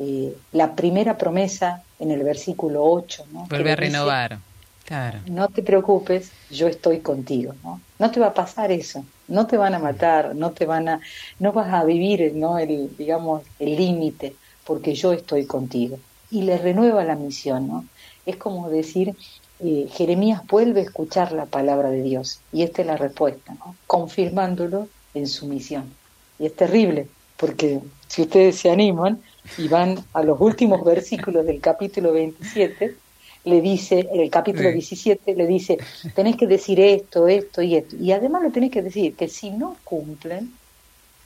eh, la primera promesa en el versículo 8. ¿no? Vuelve a renovar. Claro. No te preocupes, yo estoy contigo. ¿no? no te va a pasar eso no te van a matar, no te van a, no vas a vivir, ¿no? El, digamos, el límite, porque yo estoy contigo. Y le renueva la misión, ¿no? Es como decir, eh, Jeremías vuelve a escuchar la palabra de Dios. Y esta es la respuesta, ¿no? confirmándolo en su misión. Y es terrible, porque si ustedes se animan y van a los últimos versículos del capítulo 27, le dice, en el capítulo 17, le dice, tenés que decir esto, esto y esto. Y además le tenés que decir que si no cumplen,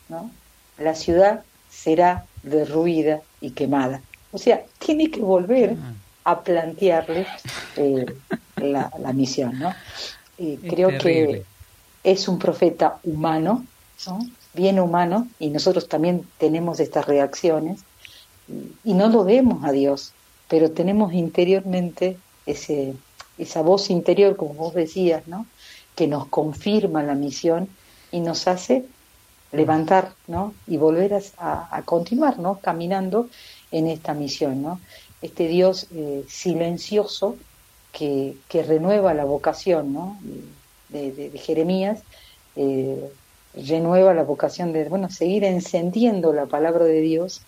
¿no? la ciudad será derruida y quemada. O sea, tiene que volver a plantearles eh, la, misión, ¿no? creo que es un profeta humano, ¿no? bien humano, y nosotros también tenemos estas reacciones, y no lo vemos a Dios, pero tenemos interiormente ese, esa voz interior, como vos decías, ¿no? que nos confirma la misión y nos hace levantar ¿no? y volver a, continuar ¿no? caminando en esta misión. ¿no? Este Dios eh, silencioso que, que, renueva la vocación ¿no? de, Jeremías, eh, renueva la vocación de bueno, seguir encendiendo la palabra de Dios,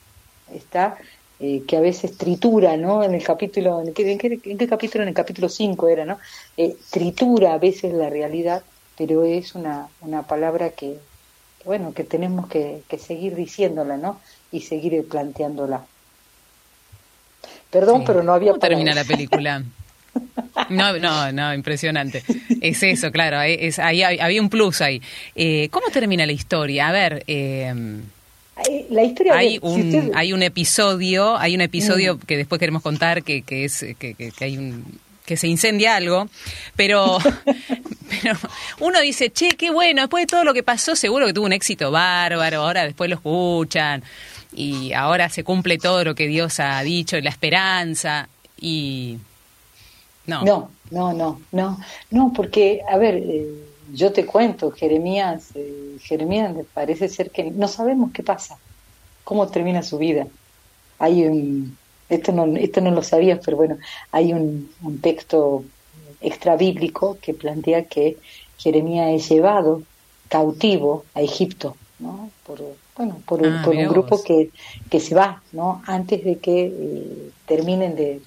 está eh, que a veces tritura, ¿no? En el capítulo, ¿en qué, en qué, capítulo? En el capítulo 5 era, ¿no? tritura a veces la realidad, pero es una, una palabra que, bueno, que tenemos que, seguir diciéndola, ¿no? Y seguir planteándola. Perdón, pero no había... ¿Cómo termina la película? No, no, no, impresionante. Es eso, claro, es, ahí había un plus ahí. Eh, ¿Cómo termina la historia? A ver, eh, la historia hay un hay un episodio, hay un episodio mm. que después queremos contar que, que es que, que, hay un que se incendia algo, pero, pero uno dice, che, qué bueno, después de todo lo que pasó, seguro que tuvo un éxito bárbaro, ahora después lo escuchan y ahora se cumple todo lo que Dios ha dicho, la esperanza y... No, no, no, no, no, no porque, a ver, eh, yo te cuento, Jeremías, eh, Jeremías parece ser que no sabemos qué pasa, cómo termina su vida. Hay un, esto no, esto no lo sabías, pero bueno, hay un, un texto extra bíblico que plantea que Jeremías es llevado cautivo a Egipto, ¿no? Por, bueno, por, un, ah, grupo que, que se va, ¿no? Antes de que eh, terminen de,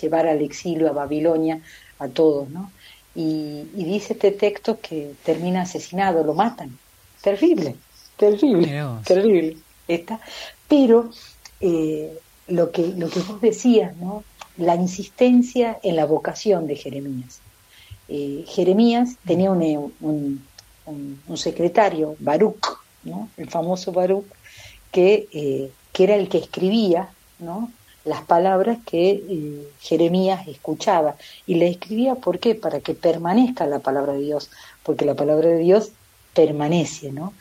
llevar al exilio a Babilonia a todos, ¿no? Y, y, dice este texto que termina asesinado, lo matan. Terrible, terrible, terrible. Está, pero eh, lo que, lo que vos decías, ¿no? la insistencia en la vocación de Jeremías. Eh, Jeremías tenía un, un, secretario, Baruch, ¿no? el famoso Baruch, que, eh, que era el que escribía ¿no? Las palabras que eh, Jeremías escuchaba. Y le escribía, ¿por qué? Para que permanezca la palabra de Dios, porque la palabra de Dios permanece, ¿no?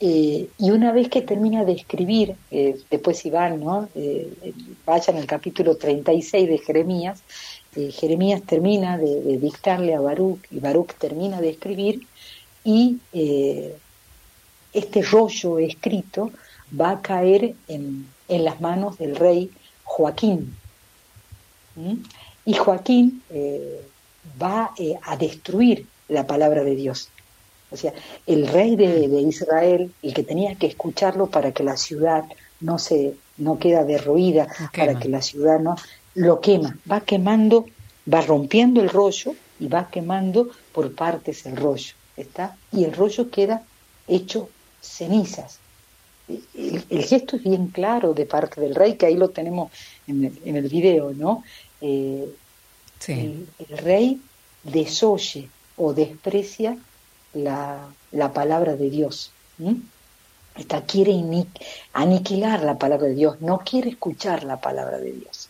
Eh, y una vez que termina de escribir, eh, después Iván, ¿no? Eh, vayan al capítulo 36 de Jeremías, Jeremías termina de, dictarle a Baruch y Baruch termina de escribir y este rollo escrito va a caer en, en las manos del rey Joaquín. Y Joaquín va a destruir la palabra de Dios. O sea, el rey de, Israel, el que tenía que escucharlo para que la ciudad no se no queda derruida, para que la ciudad no lo quema, va quemando, va rompiendo el rollo y va quemando por partes el rollo, ¿está? Y el rollo queda hecho cenizas. El, gesto es bien claro de parte del rey, que ahí lo tenemos en el, en el video, ¿no? Eh, el, el, rey desoye o desprecia la, la palabra de Dios. Quiere aniquilar la palabra de Dios, no quiere escuchar la palabra de Dios.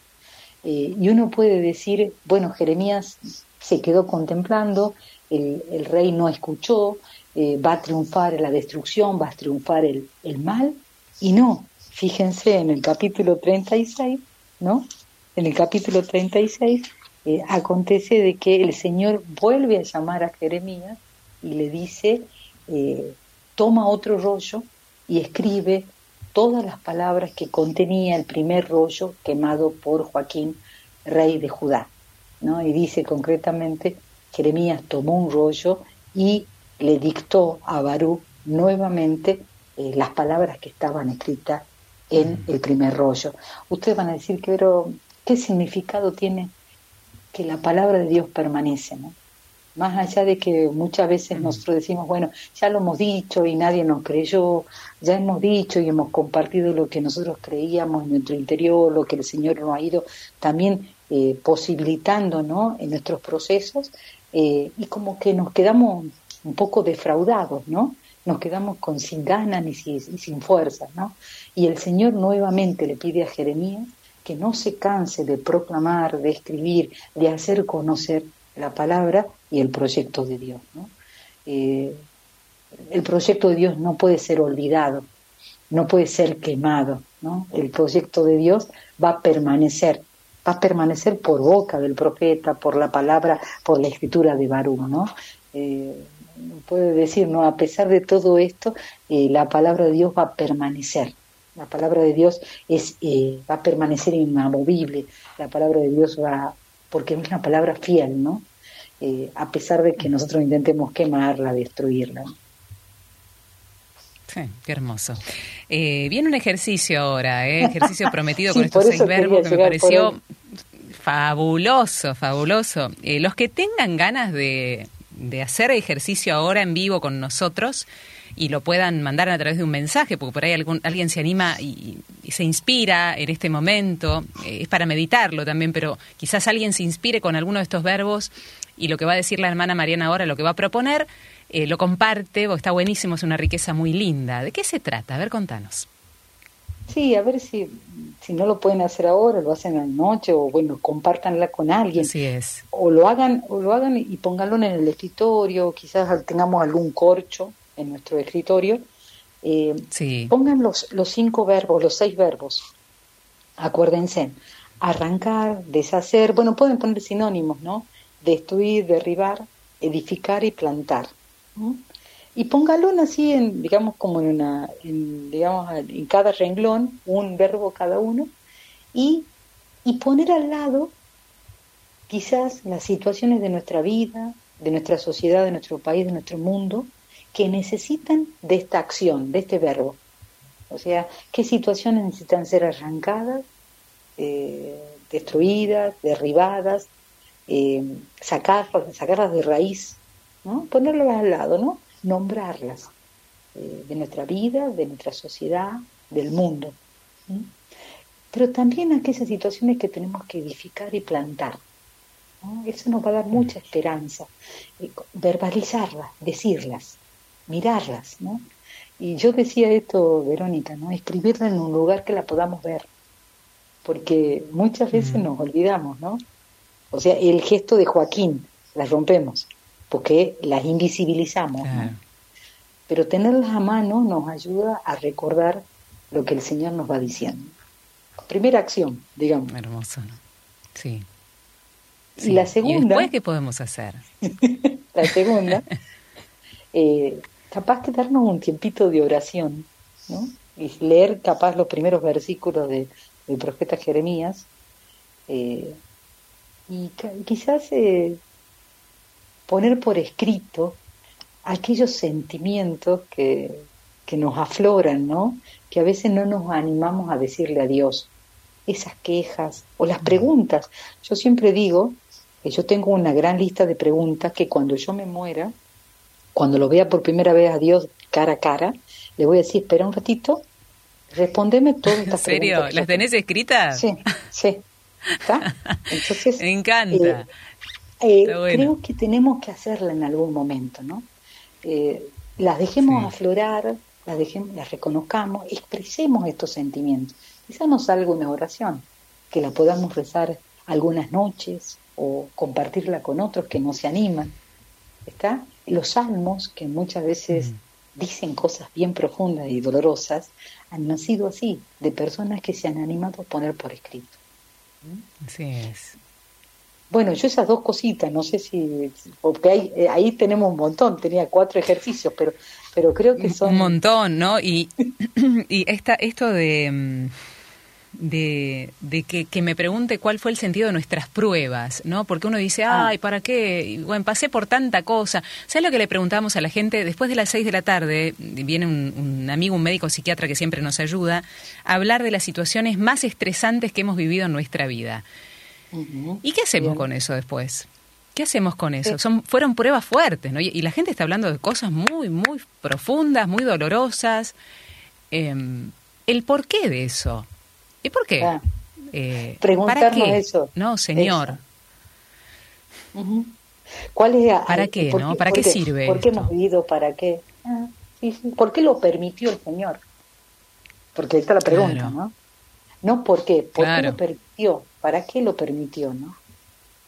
Eh, y uno puede decir, bueno, Jeremías se quedó contemplando, el, el rey no escuchó, eh, va a triunfar la destrucción, va a triunfar el, el mal, y no, fíjense en el capítulo 36, ¿no? En el capítulo 36 eh, acontece de que el Señor vuelve a llamar a Jeremías y le dice, eh, toma otro rollo y escribe todas las palabras que contenía el primer rollo quemado por Joaquín, rey de Judá. ¿no? Y dice concretamente, Jeremías tomó un rollo y le dictó a Barú nuevamente eh, las palabras que estaban escritas en el primer rollo. Ustedes van a decir, pero ¿qué significado tiene que la palabra de Dios permanece, ¿no? Más allá de que muchas veces nosotros decimos, bueno, ya lo hemos dicho y nadie nos creyó, ya hemos dicho y hemos compartido lo que nosotros creíamos en nuestro interior, lo que el Señor nos ha ido también eh, posibilitando, ¿no? En nuestros procesos eh, y como que nos quedamos un poco defraudados, ¿no? Nos quedamos con sin ganas y sin, fuerza, ¿no? Y el Señor nuevamente le pide a Jeremías que no se canse de proclamar, de escribir, de hacer conocer la palabra y el proyecto de Dios. ¿no? Eh, el proyecto de Dios no puede ser olvidado, no puede ser quemado. ¿no? El proyecto de Dios va a permanecer, va a permanecer por boca del profeta, por la palabra, por la escritura de Baruch. ¿no? Eh, puede decir, ¿no? a pesar de todo esto, eh, la palabra de Dios va a permanecer. La palabra de Dios es, eh, va a permanecer inamovible. La palabra de Dios va, porque es una palabra fiel, ¿no? Eh, a pesar de que nosotros intentemos quemarla, destruirla. Sí, qué hermoso. Eh, viene un ejercicio ahora, ejercicio prometido con estos seis verbos que me pareció fabuloso, fabuloso. los que tengan ganas de, de hacer ejercicio ahora en vivo con nosotros, y lo puedan mandar a través de un mensaje, porque por ahí algún, alguien se anima y, se inspira en este momento, eh, es para meditarlo también, pero quizás alguien se inspire con alguno de estos verbos y lo que va a decir la hermana Mariana ahora, lo que va a proponer, eh, lo comparte, porque está buenísimo, es una riqueza muy linda. ¿De qué se trata? A ver, contanos. Sí, a ver si, si no lo pueden hacer ahora, lo hacen a la noche o bueno, compártanla con alguien. Así es. O lo hagan, o lo hagan y pónganlo en el escritorio, quizás tengamos algún corcho en nuestro escritorio, eh, pongan los, los cinco verbos, los seis verbos. Acuérdense, arrancar, deshacer, bueno, pueden poner sinónimos, ¿no? Destruir, derribar, edificar y plantar. Y póngalo así, en, digamos, como en una, en, digamos, en cada renglón, un verbo cada uno, y, y poner al lado quizás las situaciones de nuestra vida, de nuestra sociedad, de nuestro país, de nuestro mundo, que necesitan de esta acción, de este verbo. O sea, qué situaciones necesitan ser arrancadas, eh, destruidas, derribadas, eh, sacarlas, sacarlas de raíz, ¿no? ponerlas al lado, ¿no? Nombrarlas eh, de nuestra vida, de nuestra sociedad, del mundo. Pero también aquellas situaciones que tenemos que edificar y plantar. Eso nos va a dar mucha esperanza. verbalizarlas, decirlas mirarlas, ¿no? Y yo decía esto, Verónica, ¿no? Escribirla en un lugar que la podamos ver, porque muchas veces nos olvidamos, ¿no? O sea, el gesto de Joaquín, las rompemos, porque las invisibilizamos, ¿no? Pero tenerlas a mano nos ayuda a recordar lo que el Señor nos va diciendo. Primera acción, digamos. Hermoso, ¿no? Sí. Y la segunda... ¿Y después qué podemos hacer? la segunda... Eh, capaz que darnos un tiempito de oración, ¿no? Y leer capaz los primeros versículos de, del profeta Jeremías, eh, y quizás eh, poner por escrito aquellos sentimientos que, que nos afloran, ¿no? Que a veces no nos animamos a decirle a Dios. Esas quejas o las preguntas. Yo siempre digo que yo tengo una gran lista de preguntas que cuando yo me muera, cuando lo vea por primera vez a Dios cara a cara, le voy a decir, espera un ratito, respóndeme todas estas preguntas. ¿En serio? ¿Las tenés escritas? Sí, sí. ¿Está? Entonces, Me encanta. Eh, eh, creo que tenemos que hacerla en algún momento, ¿no? Eh, las dejemos aflorar, las, dejemos, las reconozcamos, expresemos estos sentimientos. Quizá nos salga una oración, que la podamos rezar algunas noches o compartirla con otros que no se animan. ¿Está? Los salmos, que muchas veces dicen cosas bien profundas y dolorosas, han nacido así, de personas que se han animado a poner por escrito. Así es. Bueno, yo esas dos cositas, no sé si, porque ahí, eh, ahí tenemos un montón, tenía cuatro ejercicios, pero, pero creo que son... Un montón, ¿no? Y, y esta, esto de mm, de, de que, que, me pregunte cuál fue el sentido de nuestras pruebas, ¿no? Porque uno dice, ah. ay, ¿para qué? Bueno, pasé por tanta cosa. ¿Sabes lo que le preguntamos a la gente? Después de las seis de la tarde, viene un, un, amigo, un médico psiquiatra que siempre nos ayuda, a hablar de las situaciones más estresantes que hemos vivido en nuestra vida. ¿Y qué hacemos Bien. con eso después? ¿Qué hacemos con eso? Son, fueron pruebas fuertes, ¿no? Y, y la gente está hablando de cosas muy, muy profundas, muy dolorosas. Em, ¿El porqué de eso? ¿Y por qué? Ah, Eh, Preguntarnos ¿Para qué? eso. No, señor. ¿Cuál es, ¿Para qué, por no? ¿Para qué sirve ¿Por qué esto? hemos vivido? ¿Para qué? Ah, sí, sí. ¿Por qué lo permitió el Señor? Porque ahí está la pregunta, Claro. ¿no? No por qué, ¿por qué lo permitió? ¿Para qué lo permitió, no?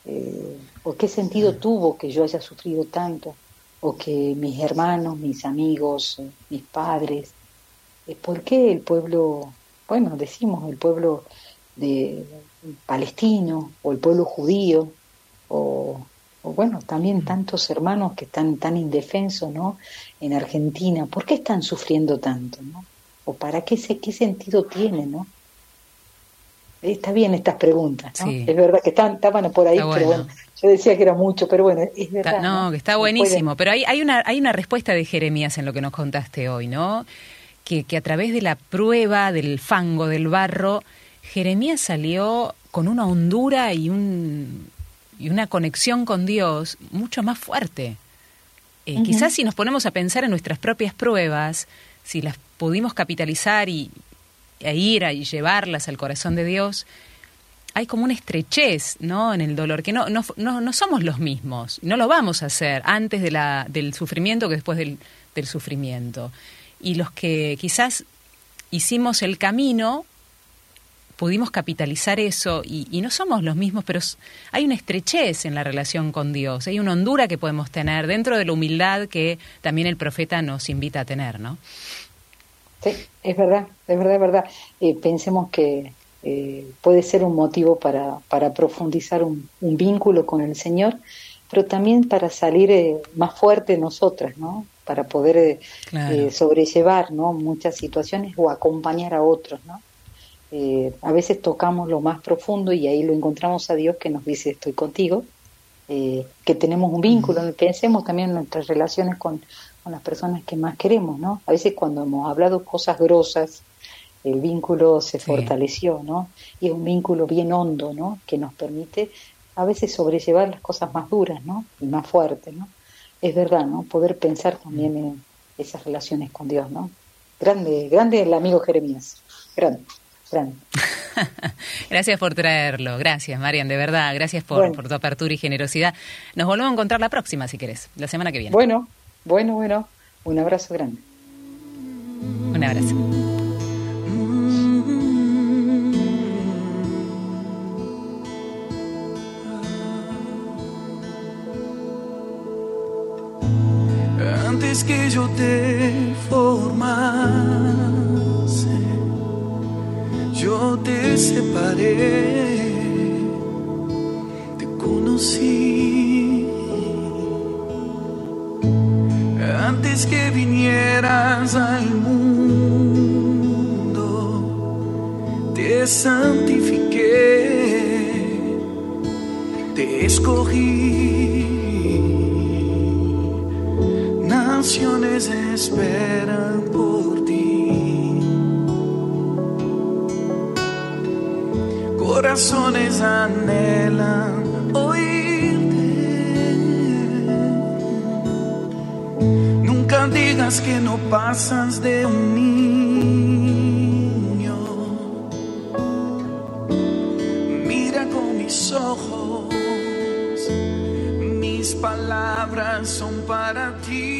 Eh, ¿O qué sentido tuvo que yo haya sufrido tanto? ¿O que mis hermanos, mis amigos, eh, mis padres? Eh, ¿Por qué el pueblo, bueno, decimos el pueblo de palestino o el pueblo judío o, o bueno, también tantos hermanos que están tan indefensos, ¿no? En Argentina, ¿por qué están sufriendo tanto, no? ¿O para qué, se, qué sentido tiene, no? Está bien estas preguntas, ¿no? Sí. Es verdad que están, estaban por ahí, pero bueno. yo decía que era mucho, pero bueno, es Está- verdad. no, que está buenísimo. Pero hay, hay, una, hay una respuesta de Jeremías en lo que nos contaste hoy, ¿no? Que, que a través de la prueba del fango, del barro, Jeremías salió con una hondura y, un, y una conexión con Dios mucho más fuerte. Eh. Quizás si nos ponemos a pensar en nuestras propias pruebas, si las pudimos capitalizar y, e ir a y llevarlas al corazón de Dios, hay como una estrechez ¿no? en el dolor, que no, no, no, somos los mismos, no lo vamos a hacer antes del sufrimiento que después del, sufrimiento. Y los que quizás hicimos el camino, pudimos capitalizar eso y, y no somos los mismos, pero hay una estrechez en la relación con Dios, hay una hondura que podemos tener dentro de la humildad que también el profeta nos invita a tener, ¿no? Sí, es verdad, es verdad, es verdad. Eh, pensemos que eh, puede ser un motivo para, para profundizar un, un vínculo con el Señor, pero también para salir eh, más fuerte nosotras, ¿no? Para poder eh, Claro. eh, sobrellevar, ¿no? Muchas situaciones o acompañar a otros, ¿no? Eh, a veces tocamos lo más profundo y ahí lo encontramos a Dios que nos dice estoy contigo, que tenemos un vínculo, pensemos también en nuestras relaciones con, con las personas que más queremos, ¿no? A veces cuando hemos hablado cosas grosas, el vínculo se Sí. fortaleció, ¿no? Y es un vínculo bien hondo, ¿no? Que nos permite a veces sobrellevar las cosas más duras, ¿no? Y más fuertes, ¿no? Es verdad, ¿no? Poder pensar también en esas relaciones con Dios, ¿no? Grande, grande el amigo Jeremías, grande, grande. Gracias por traerlo, gracias Marian, de verdad, gracias por, Bueno. por tu apertura y generosidad. Nos volvemos a encontrar la próxima, si querés, la semana que viene. Bueno, bueno, bueno, un abrazo grande. Un abrazo. Antes que yo te formase, yo te separé, te conocí. Antes que vinieras al mundo, te santifiqué, te escogí. Naciones esperan por ti. Corazones anhelan Digas que no pasas de un niño. Mira con mis ojos mis palabras son para ti.